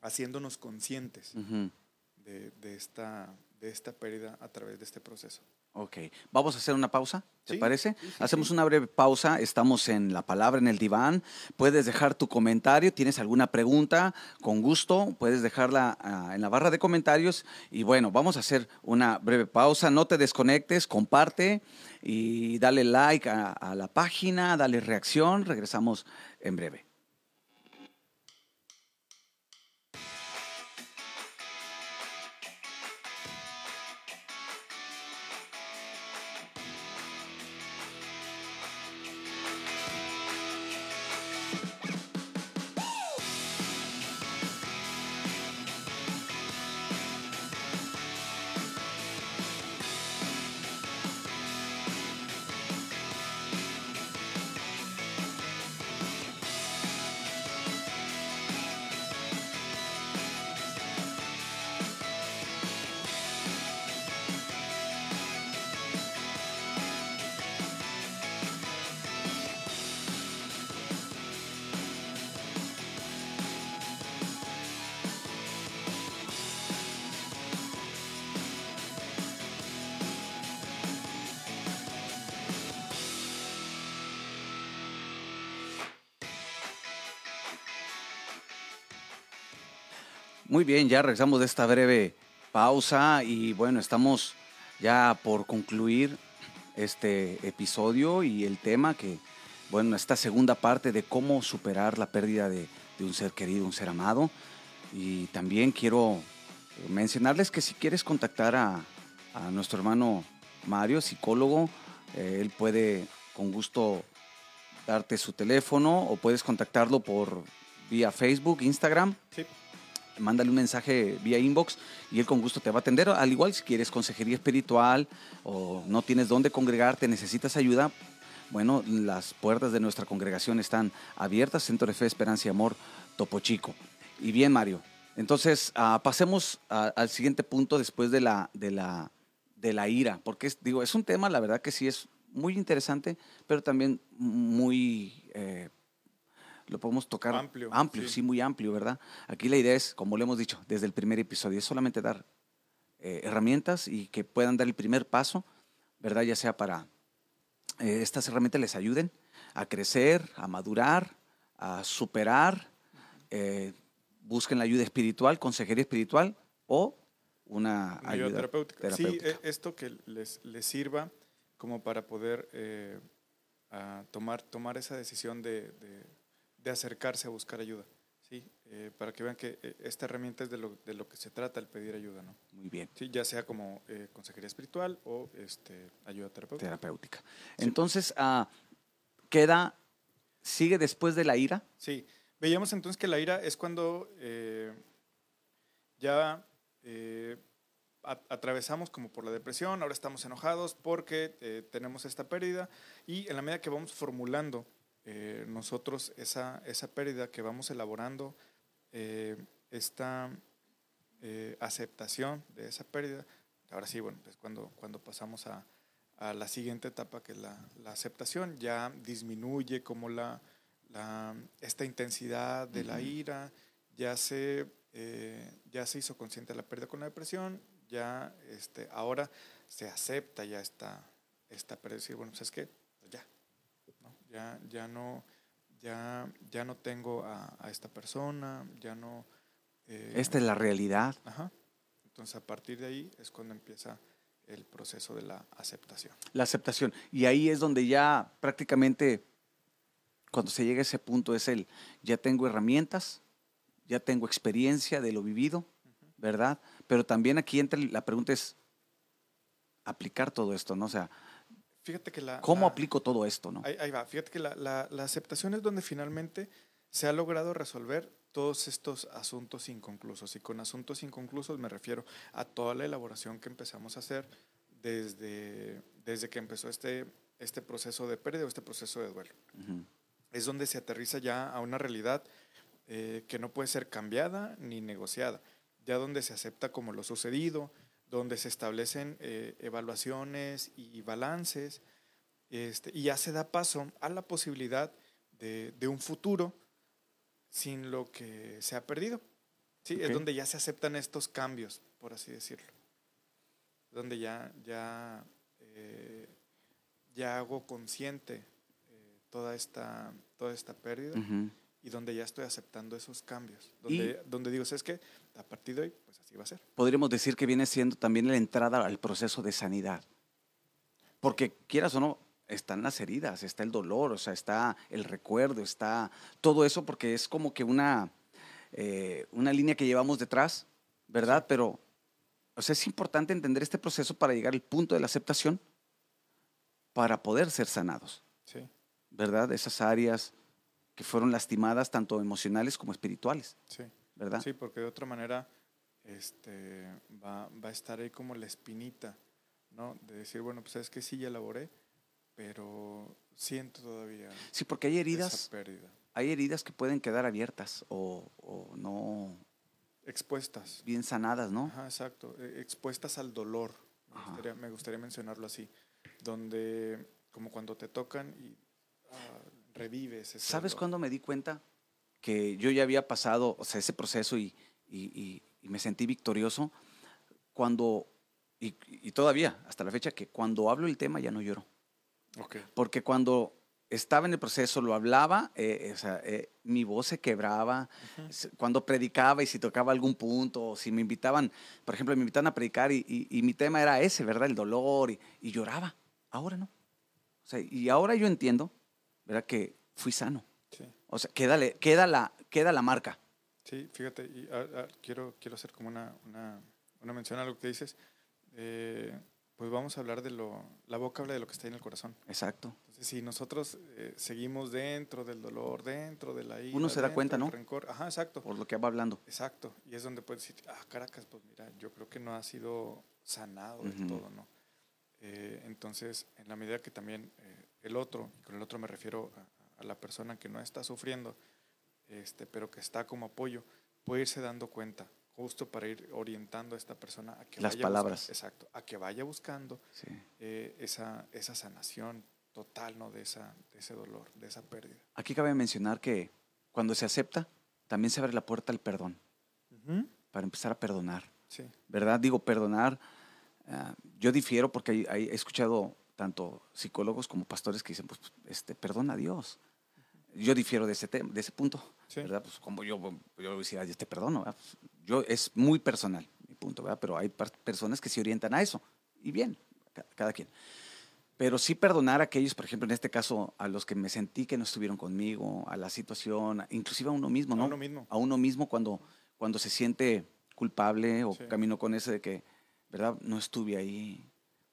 C: haciéndonos conscientes de esta, de esta pérdida a través de este proceso.
B: Ok, vamos a hacer una pausa, ¿te
C: Sí,
B: parece?
C: sí, sí,
B: Hacemos una breve pausa, estamos en la palabra en el diván, puedes dejar tu comentario, tienes alguna pregunta, con gusto, puedes dejarla ah, en la barra de comentarios y bueno, vamos a hacer una breve pausa, no te desconectes, comparte y dale like a, a la página, dale reacción, regresamos en breve. Muy bien, ya regresamos de esta breve pausa y bueno, estamos ya por concluir este episodio y el tema que, bueno, esta segunda parte de cómo superar la pérdida de, un ser querido, un ser amado. Y también quiero mencionarles que si quieres contactar a, a nuestro hermano Mario, psicólogo, eh, él puede con gusto darte su teléfono o puedes contactarlo por vía Facebook, Instagram
C: Sí,
B: mándale un mensaje vía inbox y él con gusto te va a atender. Al igual si quieres consejería espiritual o no tienes dónde congregarte, necesitas ayuda, bueno, las puertas de nuestra congregación están abiertas, Centro de Fe, Esperanza y Amor, Topo Chico. Y bien, Mario, entonces ah, pasemos al siguiente punto después de la, de la, de la ira, porque es, digo, es un tema, la verdad que sí es muy interesante, pero también muy... eh, lo podemos tocar
C: Amplio,
B: amplio
C: sí.
B: sí, muy amplio, ¿verdad? Aquí la idea es, como lo hemos dicho desde el primer episodio, es solamente dar eh, herramientas y que puedan dar el primer paso, ¿verdad? Ya sea para eh, estas herramientas les ayuden a crecer, a madurar, a superar, eh, busquen la ayuda espiritual, consejería espiritual o una ayuda,
C: ayuda terapéutica.
B: terapéutica.
C: Sí, eh, esto que les, les sirva como para poder eh, tomar, tomar esa decisión de, de- de acercarse a buscar ayuda. ¿sí? Eh, para que vean que eh, esta herramienta es de lo, de lo que se trata el pedir ayuda, ¿no?
B: Muy bien.
C: Sí, ya sea como eh, consejería espiritual o este, ayuda terapéutica.
B: terapéutica. Entonces, ah, queda, sigue después de la ira.
C: Sí, veíamos entonces que la ira es cuando ya atravesamos como por la depresión, ahora estamos enojados porque tenemos esta pérdida y en la medida que vamos formulando eh, nosotros esa, esa pérdida, que vamos elaborando eh, esta eh, aceptación de esa pérdida, ahora sí, bueno, pues cuando, cuando pasamos a, a la siguiente etapa, que es la, la aceptación, ya disminuye como la, la- esta intensidad de la ira, ya se, ya se hizo consciente de la pérdida con la depresión, ya este, ahora se acepta ya esta, esta pérdida, decir, bueno, pues es que ya, ¿no? ya, no, ya, ya no tengo a, a esta persona, ya no... eh,
B: Esta es la realidad.
C: Ajá. Entonces, a partir de ahí es cuando empieza el proceso de la aceptación.
B: la aceptación. Y ahí es donde ya prácticamente, cuando se llega a ese punto, es el, ya tengo herramientas, ya tengo experiencia de lo vivido, ¿verdad? Pero también aquí entra la pregunta es aplicar todo esto, ¿no? O sea,
C: Fíjate que la...
B: ¿cómo
C: la-
B: aplico todo esto, no?
C: Ahí, ahí va, fíjate que la, la- la aceptación es donde finalmente se ha logrado resolver todos estos asuntos inconclusos. Y con asuntos inconclusos me refiero a toda la elaboración que empezamos a hacer desde, desde que empezó este, este proceso de pérdida o este proceso de duelo.
B: Ujú.
C: Es donde se aterriza ya a una realidad eh, que no puede ser cambiada ni negociada, ya donde se acepta como lo sucedido, donde se establecen eh, evaluaciones y balances, este, y ya se da paso a la posibilidad de, de un futuro sin lo que se ha perdido. Sí, es donde ya se aceptan estos cambios, por así decirlo. Donde ya, ya, eh, ya hago consciente eh, toda, esta, toda esta pérdida
B: Ujú.
C: y donde ya estoy aceptando esos cambios. Donde, donde digo, es que a partir de hoy, pues así va a ser.
B: Podríamos decir que viene siendo también la entrada al proceso de sanidad. Porque quieras o no, están las heridas, está el dolor, o sea, está el recuerdo, está todo eso porque es como que una, eh, una línea que llevamos detrás, ¿verdad? Pero, o sea, es importante entender este proceso para llegar al punto de la aceptación para poder ser sanados,
C: Sí.
B: ¿verdad? Esas áreas que fueron lastimadas tanto emocionales como espirituales,
C: Sí.
B: ¿Verdad?
C: Sí, porque de otra manera este, va, va a estar ahí como la espinita, ¿no? De decir, bueno, pues es que sí, ya elaboré, pero siento todavía
B: Sí, porque hay heridas
C: pérdida.
B: hay heridas que pueden quedar abiertas o, o no
C: Expuestas.
B: bien sanadas, ¿no?
C: Ajá, exacto. eh, Expuestas al dolor. Me gustaría, me gustaría mencionarlo así. Donde, como cuando te tocan y ah, revives. ese
B: ¿Sabes cuándo me di cuenta que yo ya había pasado, o sea, ese proceso y, y- y- y me sentí victorioso? Cuando, y, todavía, hasta la fecha, que cuando hablo el tema ya no lloro.
C: Ok.
B: Porque cuando estaba en el proceso, lo hablaba, eh, o sea, eh, mi voz se quebraba.
C: Ujú.
B: S- Cuando predicaba y si tocaba algún punto, o si me invitaban, por ejemplo, me invitaban a predicar y, mi tema era ese, ¿verdad? El dolor, y, y lloraba. Ahora no. O sea, y ahora yo entiendo, ¿verdad? Que fui sano. O sea, queda, le- queda, la, queda la marca.
C: Sí, fíjate, y, ah, ah, quiero, quiero hacer como una, una, una mención a lo que dices. Eh, pues vamos a hablar de lo, la boca habla de lo que está en el corazón.
B: Exacto.
C: Entonces, si nosotros eh, seguimos dentro del dolor, dentro de la ira,
B: Uno se da cuenta, ¿no?
C: rencor, ajá, exacto,
B: Por lo que va hablando.
C: exacto. Y es donde puedes decir, ah, Caracas, pues mira, yo creo que no ha sido sanado del
B: Ujú.
C: todo, ¿no? Eh, entonces, en la medida que también eh, el otro, y con el otro me refiero a, la persona que no está sufriendo, este, pero que está como apoyo, puede irse dando cuenta, justo para ir orientando a esta persona a que
B: Las
C: vaya
B: palabras.
C: buscando, exacto, a que vaya buscando
B: Sí.
C: eh, esa, esa sanación total, ¿no? De, esa, de ese dolor, de esa pérdida.
B: Aquí cabe mencionar que cuando se acepta, también se abre la puerta al perdón, para empezar a perdonar.
C: Sí,
B: ¿verdad? Digo, perdonar. ah, yo difiero porque hay- hay- he escuchado tanto psicólogos como pastores que dicen, pues, este, perdona a Dios. Yo difiero de ese, de ese punto,
C: sí.
B: ¿verdad? Pues como yo, yo a decir, "Ay, te perdono. Pues, yo, es muy personal mi punto, ¿verdad? Pero hay personas que se orientan a eso. Y bien, ca- cada quien. Pero sí perdonar a aquellos, por ejemplo, en este caso, a los que me sentí que no estuvieron conmigo, a la situación, inclusive a uno mismo,
C: A
B: ¿no?
C: uno mismo.
B: A uno mismo cuando, cuando se siente culpable o
C: Sí.
B: camino con ese de que, ¿verdad? No estuve ahí.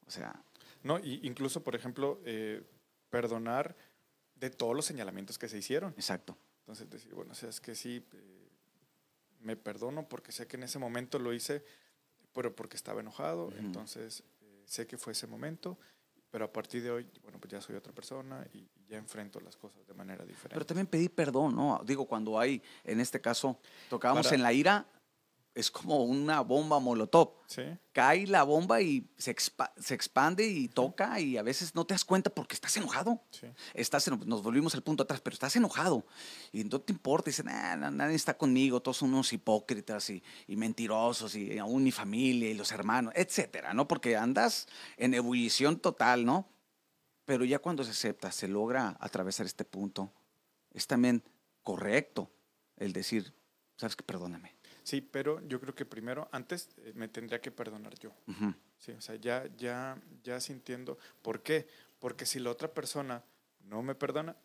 B: O sea,
C: No, y incluso, por ejemplo, eh, perdonar de todos los señalamientos que se hicieron.
B: exacto.
C: Entonces, decir, bueno, o sea, es que sí, eh, me perdono porque sé que en ese momento lo hice, pero porque estaba enojado.
B: Ujú.
C: Entonces, eh, sé que fue ese momento, pero a partir de hoy, bueno, pues ya soy otra persona y ya enfrento las cosas de manera diferente.
B: Pero también pedir perdón, ¿no? Digo, cuando hay, en este caso, tocábamos
C: Para-
B: en la ira, es como una bomba molotov.
C: sí,
B: Cae la bomba y se, expa- se expande y toca y a veces no te das cuenta porque estás enojado.
C: sí,
B: estás nos volvimos al punto atrás, pero estás enojado y no te importa, dicen, "Ah, na- nadie está conmigo, todos son unos hipócritas y, y mentirosos y aún mi familia y los hermanos, etcétera, ¿no? Porque andas en ebullición total, ¿no? Pero ya cuando se acepta, se logra atravesar este punto, es también correcto el decir, sabes que perdóname.
C: Sí, pero yo creo que primero, antes eh, me tendría que perdonar yo. Sí, o sea, ya, ya, ya sintiendo. ¿Por qué? Porque si la otra persona no me perdona,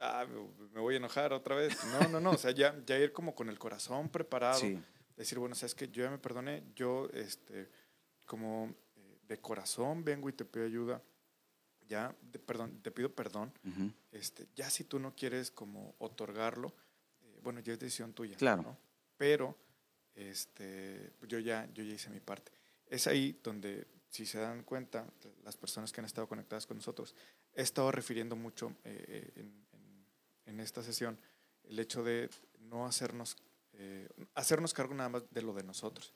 C: ah, me, voy a enojar otra vez. No, no, no. O sea, ya, ya ir como con el corazón preparado.
B: Sí,
C: decir, bueno, sabes que yo ya me perdoné, yo, este, como eh, de corazón vengo y te pido ayuda, ya, de- perdón, te pido perdón, este, ya si tú no quieres como otorgarlo, eh, bueno, ya es decisión tuya.
B: Claro.
C: ¿no? Pero este, yo, ya, yo ya hice mi parte. Es ahí donde, si se dan cuenta, las personas que han estado conectadas con nosotros, he estado refiriendo mucho eh, eh, en, en- en esta sesión el hecho de no hacernos, eh, hacernos cargo nada más de lo de nosotros,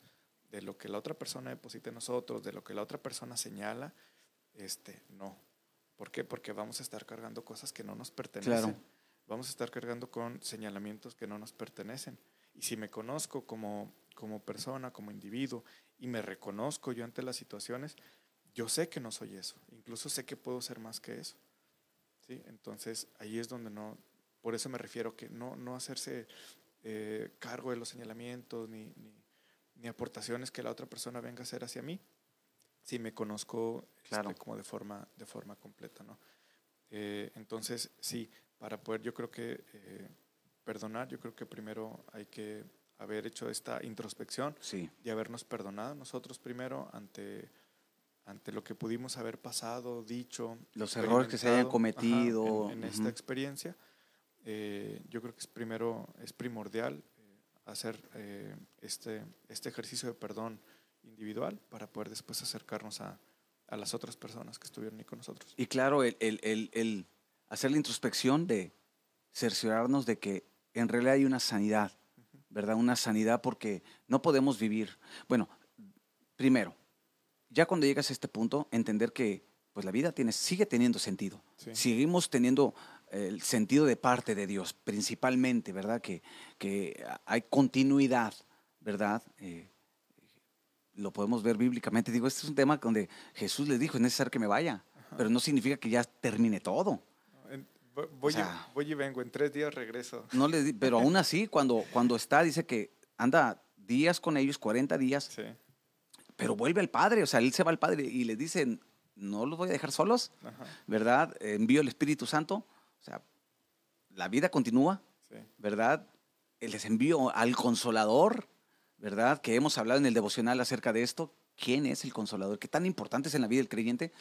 C: de lo que la otra persona deposita en nosotros, de lo que la otra persona señala, este, no. ¿Por qué? Porque vamos a estar cargando cosas que no nos pertenecen.
B: Claro.
C: Vamos a estar cargando con señalamientos que no nos pertenecen. Y si me conozco como, como persona, como individuo, y me reconozco yo ante las situaciones, yo sé que no soy eso. Incluso sé que puedo ser más que eso. ¿Sí? Entonces, ahí es donde no, por eso me refiero que no, no hacerse eh, cargo de los señalamientos ni, ni, ni aportaciones que la otra persona venga a hacer hacia mí, si me conozco este,
B: Claro.
C: como de forma, de forma completa. ¿no? Eh, entonces, sí, para poder yo creo que eh, perdonar, yo creo que primero hay que haber hecho esta introspección
B: Sí,
C: y habernos perdonado nosotros primero ante, ante lo que pudimos haber pasado, dicho.
B: Los errores que se hayan
C: experimentado, ajá,
B: cometido,
C: en, en
B: ujú.
C: esta experiencia. Eh, yo creo que es primero, es primordial eh, hacer eh, este, este ejercicio de perdón individual para poder después acercarnos a, a las otras personas que estuvieron ahí con nosotros.
B: Y claro, el, el- el- el hacer la introspección de cerciorarnos de que en realidad hay una sanidad, ¿verdad? Una sanidad porque no podemos vivir. Bueno, primero, ya cuando llegas a este punto, entender que pues la vida tiene, sigue teniendo sentido.
C: Sí.
B: Seguimos teniendo eh, el sentido de parte de Dios, principalmente, ¿verdad? Que, que hay continuidad, ¿verdad? Eh, lo podemos ver bíblicamente. Digo, este es un tema donde Jesús les dijo, es necesario que me vaya, pero no significa que ya termine todo.
C: Voy, y-
B: sea-
C: voy y vengo, en tres días regreso.
B: No di- pero aún así, cuando, cuando está, dice que anda días con ellos, 40 días,
C: Sí,
B: pero vuelve al Padre, o sea, él se va al Padre y les dice, no los voy a dejar solos,
C: ajá,
B: ¿verdad? Envío el Espíritu Santo, o sea, la vida continúa,
C: sí.
B: ¿verdad? Les envío al Consolador, ¿verdad? Que hemos hablado en el devocional acerca de esto. ¿Quién es el Consolador? ¿Qué tan importante es en la vida del creyente?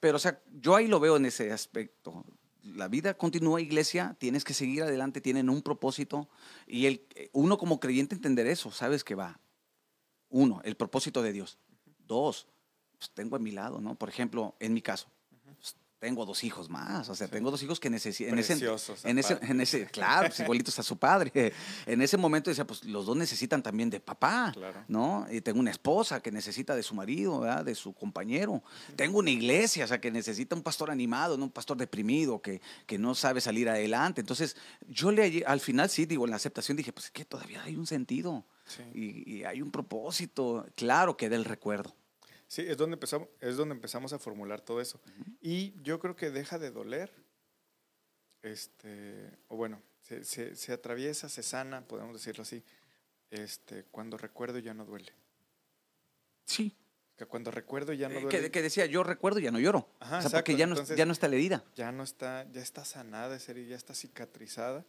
B: Pero, o sea, yo ahí lo veo en ese aspecto. La vida continúa, iglesia, tienes que seguir adelante, tienen un propósito. Y el, uno como creyente entender eso, sabes que va. Uno, el propósito de Dios. Dos, pues tengo a mi lado, ¿no? Por ejemplo, en mi caso, tengo dos hijos más, o sea,
C: Sí.
B: tengo dos hijos que necesitan.
C: Preciosos,
B: En ese, en ese, claro, pues, igualitos a su padre. En ese momento decía, pues los dos necesitan también de papá,
C: Claro.
B: ¿no? Y tengo una esposa que necesita de su marido, ¿verdad? de su compañero. Tengo una iglesia, o sea, que necesita un pastor animado, no un pastor deprimido, que, que no sabe salir adelante. Entonces, yo le al final sí, digo, en la aceptación dije, pues es que todavía hay un sentido
C: Sí.
B: y, y hay un propósito. Claro que del recuerdo.
C: Sí, es donde empezamos, es donde empezamos a formular todo eso. Y yo creo que deja de doler, este, o bueno, se, se- se atraviesa, se sana, podemos decirlo así, este, cuando recuerdo ya no duele.
B: Sí.
C: Que cuando recuerdo ya no
B: Eh,
C: duele,
B: que, que decía, yo recuerdo, ya no lloro.
C: Ajá,
B: o sea, porque ya no,
C: entonces-
B: ya no está la herida.
C: ya no está, ya está sanada esa herida, ya está cicatrizada.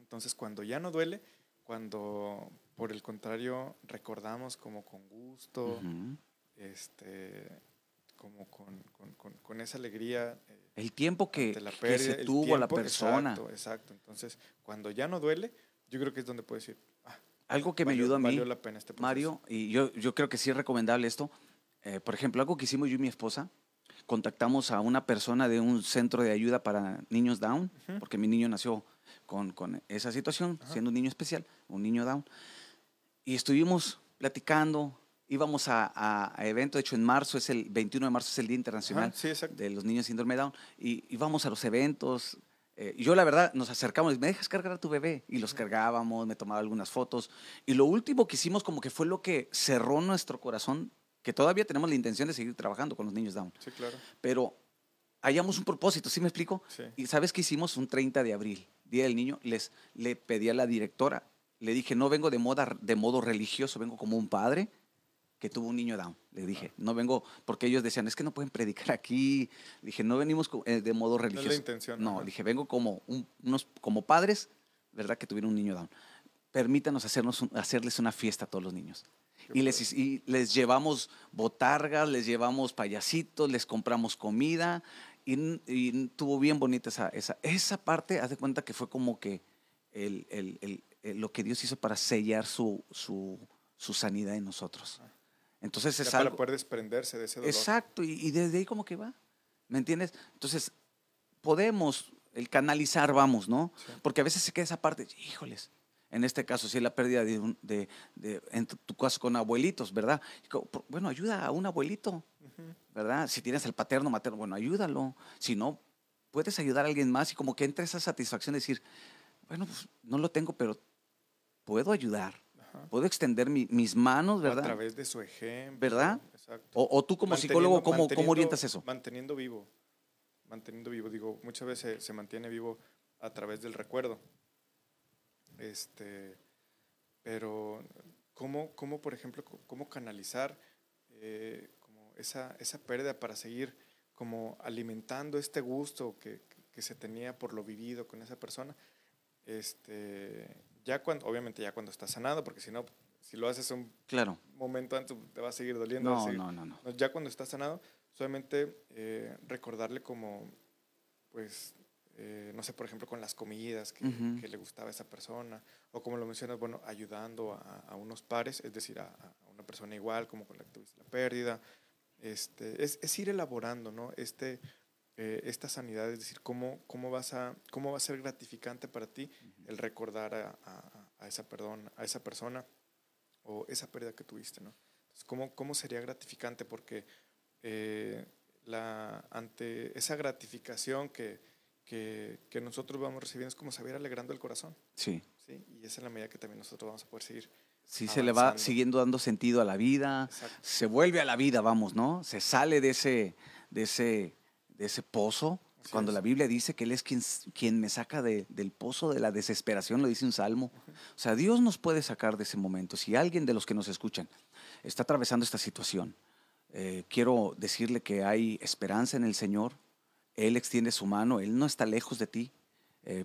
C: Entonces, cuando ya no duele, cuando por el contrario recordamos como con gusto. Este, como con, con- con- con esa alegría. eh,
B: El tiempo que,
C: la
B: que
C: pérdida,
B: se
C: el
B: tuvo la
C: tiempo,
B: persona.
C: Exacto, exacto. Entonces, cuando ya no duele, yo creo que es donde puedo decir, ah,
B: Algo que me
C: valió-
B: ayudó a mí,
C: valió la pena este.
B: Mario, y yo, yo creo que sí es recomendable esto. eh, por ejemplo, algo que hicimos yo y mi esposa, contactamos a una persona de un centro de ayuda para niños Down,
C: Ujú.
B: porque mi niño nació con, con esa situación,
C: Ajá.
B: siendo un niño especial, un niño Down. Y estuvimos platicando, íbamos a, a, a evento, de hecho en marzo, es el 21 de marzo, es el Día Internacional
C: Ajá, sí,
B: de los niños síndrome Down, y íbamos a los eventos. eh, y yo la verdad nos acercamos, ¿me dejas cargar a tu bebé? Y los cargábamos, me tomaba algunas fotos. Y lo último que hicimos como que fue lo que cerró nuestro corazón, que todavía tenemos la intención de seguir trabajando con los niños Down.
C: Sí, claro.
B: Pero hallamos un propósito, ¿sí me explico?
C: Sí.
B: Y ¿sabes qué hicimos? Un 30 de abril, Día del Niño, les, le pedí a la directora, le dije, no vengo de, moda, de modo religioso, vengo como un padre que tuvo un niño down. Le dije, no vengo, porque ellos decían, es que no pueden predicar aquí. Dije, no venimos eh, de modo
C: No es
B: religioso.
C: la intención.
B: No, dije, vengo como un- unos como padres, ¿verdad? Que tuvieron un niño down. permítanos hacernos un- hacerles una fiesta a todos los niños. Y les, y les llevamos botargas, les llevamos payasitos, les compramos comida y, y tuvo bien bonita esa, esa, esa parte, haz de cuenta que fue como que el- el- el- lo que Dios hizo para sellar su, su, su sanidad en nosotros. Entonces
C: Ya
B: es
C: para
B: algo...
C: poder desprenderse de ese dolor.
B: Exacto, y, y desde ahí como que va, ¿me entiendes? Entonces, podemos, el canalizar, vamos, ¿no?
C: Sí.
B: Porque a veces se queda esa parte, híjoles, en este caso, si es la pérdida de, un- de, de- en tu, tu caso con abuelitos, ¿verdad? Bueno, ayuda a un abuelito. ¿verdad? Si tienes el paterno, materno, bueno, ayúdalo. Si no, puedes ayudar a alguien más y como que entra esa satisfacción de decir, bueno, pues no lo tengo, pero puedo ayudar.
C: Ajá.
B: Puedo extender mi- mis manos, ¿verdad?
C: A través de su ejemplo.
B: ¿Verdad?
C: Exacto.
B: O, o tú como
C: Manteniendo-
B: psicólogo, ¿cómo, ¿cómo orientas eso?
C: Manteniendo vivo. Manteniendo vivo. Digo, muchas veces se mantiene vivo a través del recuerdo. Este, pero, ¿cómo, cómo por ejemplo, cómo canalizar eh, como esa, esa pérdida para seguir como alimentando este gusto que, que se tenía por lo vivido con esa persona? Este, ya cuando, obviamente ya cuando está sanado, porque si no, si lo haces un
B: Claro.
C: momento antes te va a seguir doliendo.
B: No,
C: seguir-
B: no, no, no.
C: Ya cuando está sanado, solamente eh, recordarle como, pues, eh, no sé, por ejemplo, con las comidas que, le gustaba a esa persona, o como lo mencionas, bueno, ayudando a, a unos pares, es decir, a, a una persona igual, como con la que tuviste la pérdida. Este, es, es ir elaborando, ¿no? Este, eh, esta sanidad, es decir, cómo, cómo, vas a, cómo va a ser gratificante para ti el recordar a, a- a esa, perdón, a esa persona o esa pérdida que tuviste, ¿no? Entonces, ¿cómo, cómo sería gratificante? Porque eh, la, ante esa gratificación que, que, que nosotros vamos recibiendo es como saber alegrando el corazón,
B: Sí.
C: ¿sí? Y esa es la medida que también nosotros vamos a poder seguir.
B: Sí, se le va siguiendo dando sentido a la vida,
C: Exacto.
B: se vuelve a la vida, vamos, ¿no? Se sale de ese, de ese, de ese pozo.
C: Así
B: Cuando
C: es.
B: la Biblia dice que Él es quien, quien me saca de- del pozo de la desesperación, lo dice un salmo. O sea, Dios nos puede sacar de ese momento. Si alguien de los que nos escuchan está atravesando esta situación, eh, quiero decirle que hay esperanza en el Señor. Él extiende su mano, Él no está lejos de ti. Eh,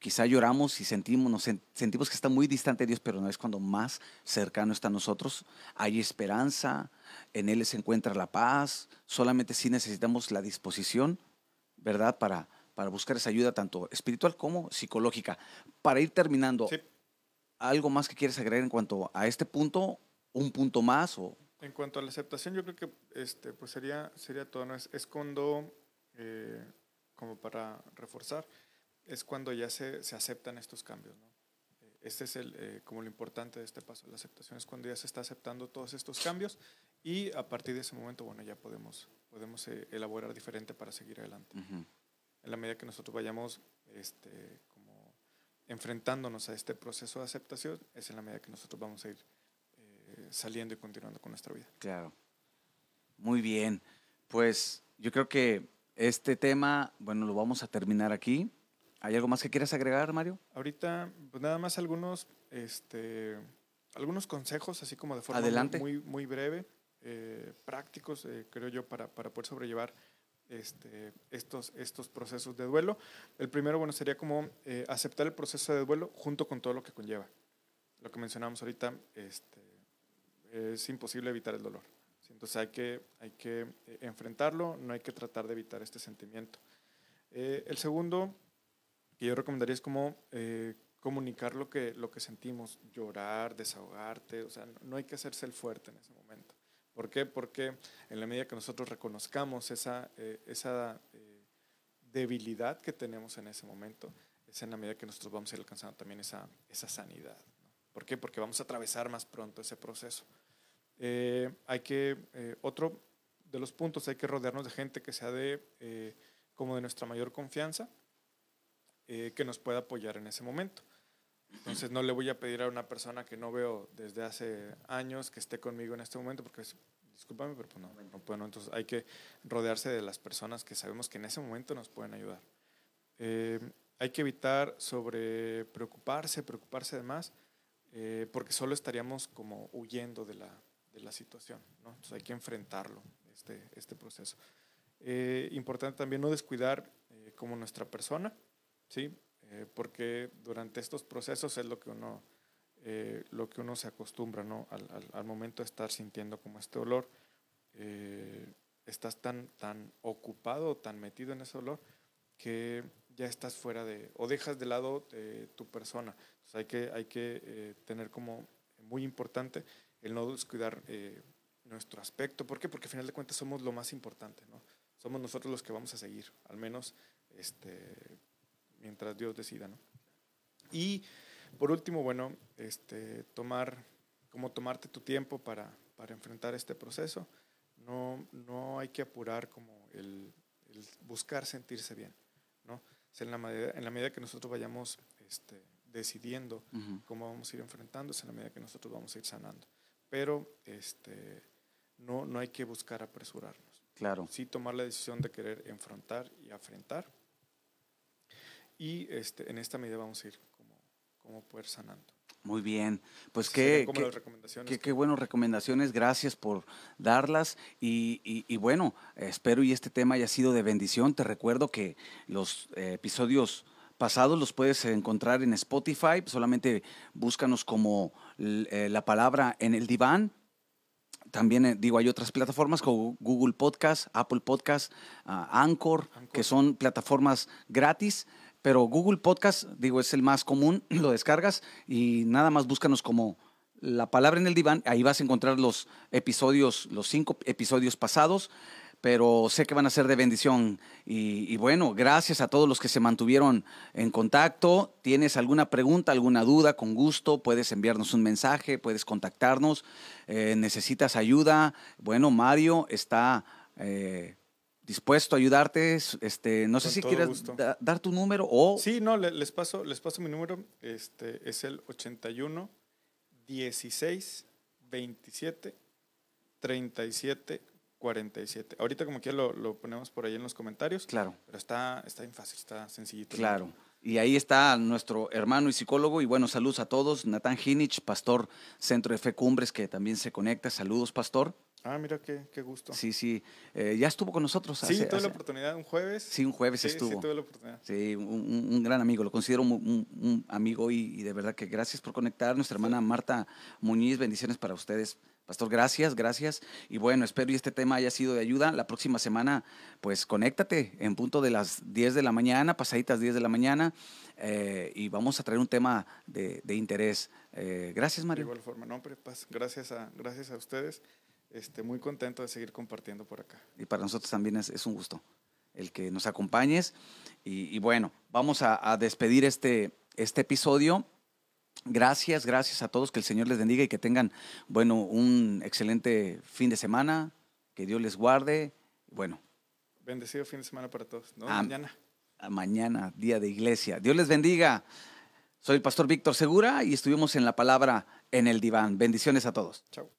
B: quizá lloramos y sentimos, nos sen- sentimos que está muy distante de Dios, pero no es cuando más cercano está a nosotros. Hay esperanza, en Él se encuentra la paz. Solamente sí necesitamos la disposición, ¿verdad? Para, para buscar esa ayuda tanto espiritual como psicológica. Para ir terminando,
C: Sí.
B: ¿algo más que quieres agregar en cuanto a este punto? ¿Un punto más? O,
C: En cuanto a la aceptación, yo creo que este, pues sería, sería todo. ¿no? Es, es cuando, eh, como para reforzar, es cuando ya se, se aceptan estos cambios. ¿no? Eh, Este es el, eh, como lo importante de este paso. La aceptación es cuando ya se está aceptando todos estos cambios y a partir de ese momento, bueno, ya podemos, podemos eh, elaborar diferente para seguir adelante. En la medida que nosotros vayamos este, como enfrentándonos a este proceso de aceptación, es en la medida que nosotros vamos a ir eh, saliendo y continuando con nuestra vida.
B: Claro. Muy bien. Pues yo creo que este tema, bueno, lo vamos a terminar aquí. ¿Hay algo más que quieras agregar, Mario?
C: Ahorita, pues nada más algunos, este, algunos consejos, así como de forma
B: Adelante.
C: muy, muy, breve, eh, prácticos, eh, creo yo, para, para poder sobrellevar este, estos, estos procesos de duelo. El primero, bueno, sería como eh, aceptar el proceso de duelo junto con todo lo que conlleva. Lo que mencionamos ahorita, este, es imposible evitar el dolor. Entonces hay que, hay que eh, enfrentarlo, no hay que tratar de evitar este sentimiento. Eh, el segundo, que yo recomendaría es como eh, comunicar lo que, lo que sentimos, llorar, desahogarte, o sea, no, no hay que hacerse el fuerte en ese momento. ¿Por qué? Porque en la medida que nosotros reconozcamos esa, eh, esa eh, debilidad que tenemos en ese momento, es en la medida que nosotros vamos a ir alcanzando también esa, esa sanidad. ¿no? ¿Por qué? Porque vamos a atravesar más pronto ese proceso. Eh, hay que, eh, otro de los puntos, hay que rodearnos de gente que sea de, eh, como de nuestra mayor confianza, eh, que nos pueda apoyar en ese momento. Entonces no le voy a pedir a una persona que no veo desde hace años que esté conmigo en este momento, porque es, discúlpame, pero pues no, no puedo. Entonces hay que rodearse de las personas que sabemos que en ese momento nos pueden ayudar. Eh, hay que evitar sobre preocuparse, preocuparse de más, eh, porque solo estaríamos como huyendo de la, de la situación. ¿no? Entonces hay que enfrentarlo, este, este proceso. Importante también no descuidar como nuestra persona, ¿sí? Eh, porque durante estos procesos es lo que uno eh, lo que uno se acostumbra, ¿no? Al, al- al momento de estar sintiendo como este olor, eh, estás tan, tan ocupado, tan metido en ese olor, que ya estás fuera de, o dejas de lado eh, tu persona. Entonces hay que, hay que eh, tener como muy importante el no descuidar eh, nuestro aspecto. ¿Por qué? Porque al final de cuentas somos lo más importante, ¿no? Somos nosotros los que vamos a seguir, al menos este, mientras Dios decida, ¿no? Y por último, bueno, este, tomar, como tomarte tu tiempo para, para enfrentar este proceso. No, no hay que apurar como el, el buscar sentirse bien, ¿no? O sea, en, la medida, en la medida que nosotros vayamos este, decidiendo cómo vamos a ir enfrentándose, en la medida que nosotros vamos a ir sanando. Pero este, no, no hay que buscar apresurarnos
B: Claro.
C: sí tomar la decisión de querer enfrentar y afrentar. Y este, en esta medida vamos a ir como, como poder sanando.
B: Muy bien. Pues qué, qué-. Qué, qué buenas recomendaciones, gracias por darlas. Y, y- y bueno, espero y este tema haya sido de bendición. Te recuerdo que los eh, episodios pasados los puedes encontrar en Spotify. Solamente búscanos como eh, la palabra en el diván. También eh, digo, hay otras plataformas como Google Podcast, Apple Podcast, ah, Anchor,
C: Anchor.
B: que son plataformas gratis. Pero Google Podcast, digo, es el más común, lo descargas y nada más búscanos como la palabra en el diván. Ahí vas a encontrar los episodios, los cinco episodios pasados, pero sé que van a ser de bendición. Y, y bueno, gracias a todos los que se mantuvieron en contacto. ¿Tienes alguna pregunta, alguna duda? Con gusto, puedes enviarnos un mensaje, puedes contactarnos. Eh, ¿Necesitas ayuda? Bueno, Mario está... eh, dispuesto a ayudarte, este, no sé si quieres da- dar tu número o
C: Sí, no, le- les paso, les paso mi número. Este, es el 81 16 27 37 47. Ahorita como quiera lo, lo ponemos por ahí en los comentarios.
B: claro,
C: Pero está, está bien fácil, está sencillito.
B: claro. Y ahí está nuestro hermano y psicólogo. Y bueno, saludos a todos. Natán Hinich, pastor Centro de Fe Cumbres, que también se conecta. Saludos, pastor.
C: Ah, mira qué, qué gusto.
B: Sí, sí. Eh, ya estuvo con nosotros.
C: Sí,
B: hace-
C: tuve
B: hace-
C: la oportunidad un jueves.
B: sí, un jueves
C: Sí, sí,
B: estuvo.
C: tuve la oportunidad.
B: Sí, un, un- gran amigo, lo considero un, un- un amigo y, y de verdad que gracias por conectar. Nuestra hermana Marta Muñiz, bendiciones para ustedes. Pastor, gracias, gracias. Y bueno, espero y este tema haya sido de ayuda. La próxima semana, pues conéctate en punto de las 10 de la mañana, pasaditas 10 de la mañana, eh, y vamos a traer un tema de, de interés. Eh, gracias,
C: De
B: Mario.
C: igual forma, no, hombre, pues, gracias a, gracias a ustedes. Este, muy contento de seguir compartiendo por acá.
B: Y para nosotros también es, es un gusto el que nos acompañes. Y, y bueno, vamos a, a despedir este, este episodio. Gracias, gracias a todos, que el Señor les bendiga y que tengan, bueno, un excelente fin de semana, que Dios les guarde. Bueno,
C: Bendecido fin de semana para todos.
B: Am-
C: mañana.
B: a mañana, día de iglesia. Dios les bendiga. Soy el pastor Víctor Segura y estuvimos en la palabra en el diván. Bendiciones a todos.
C: Chao.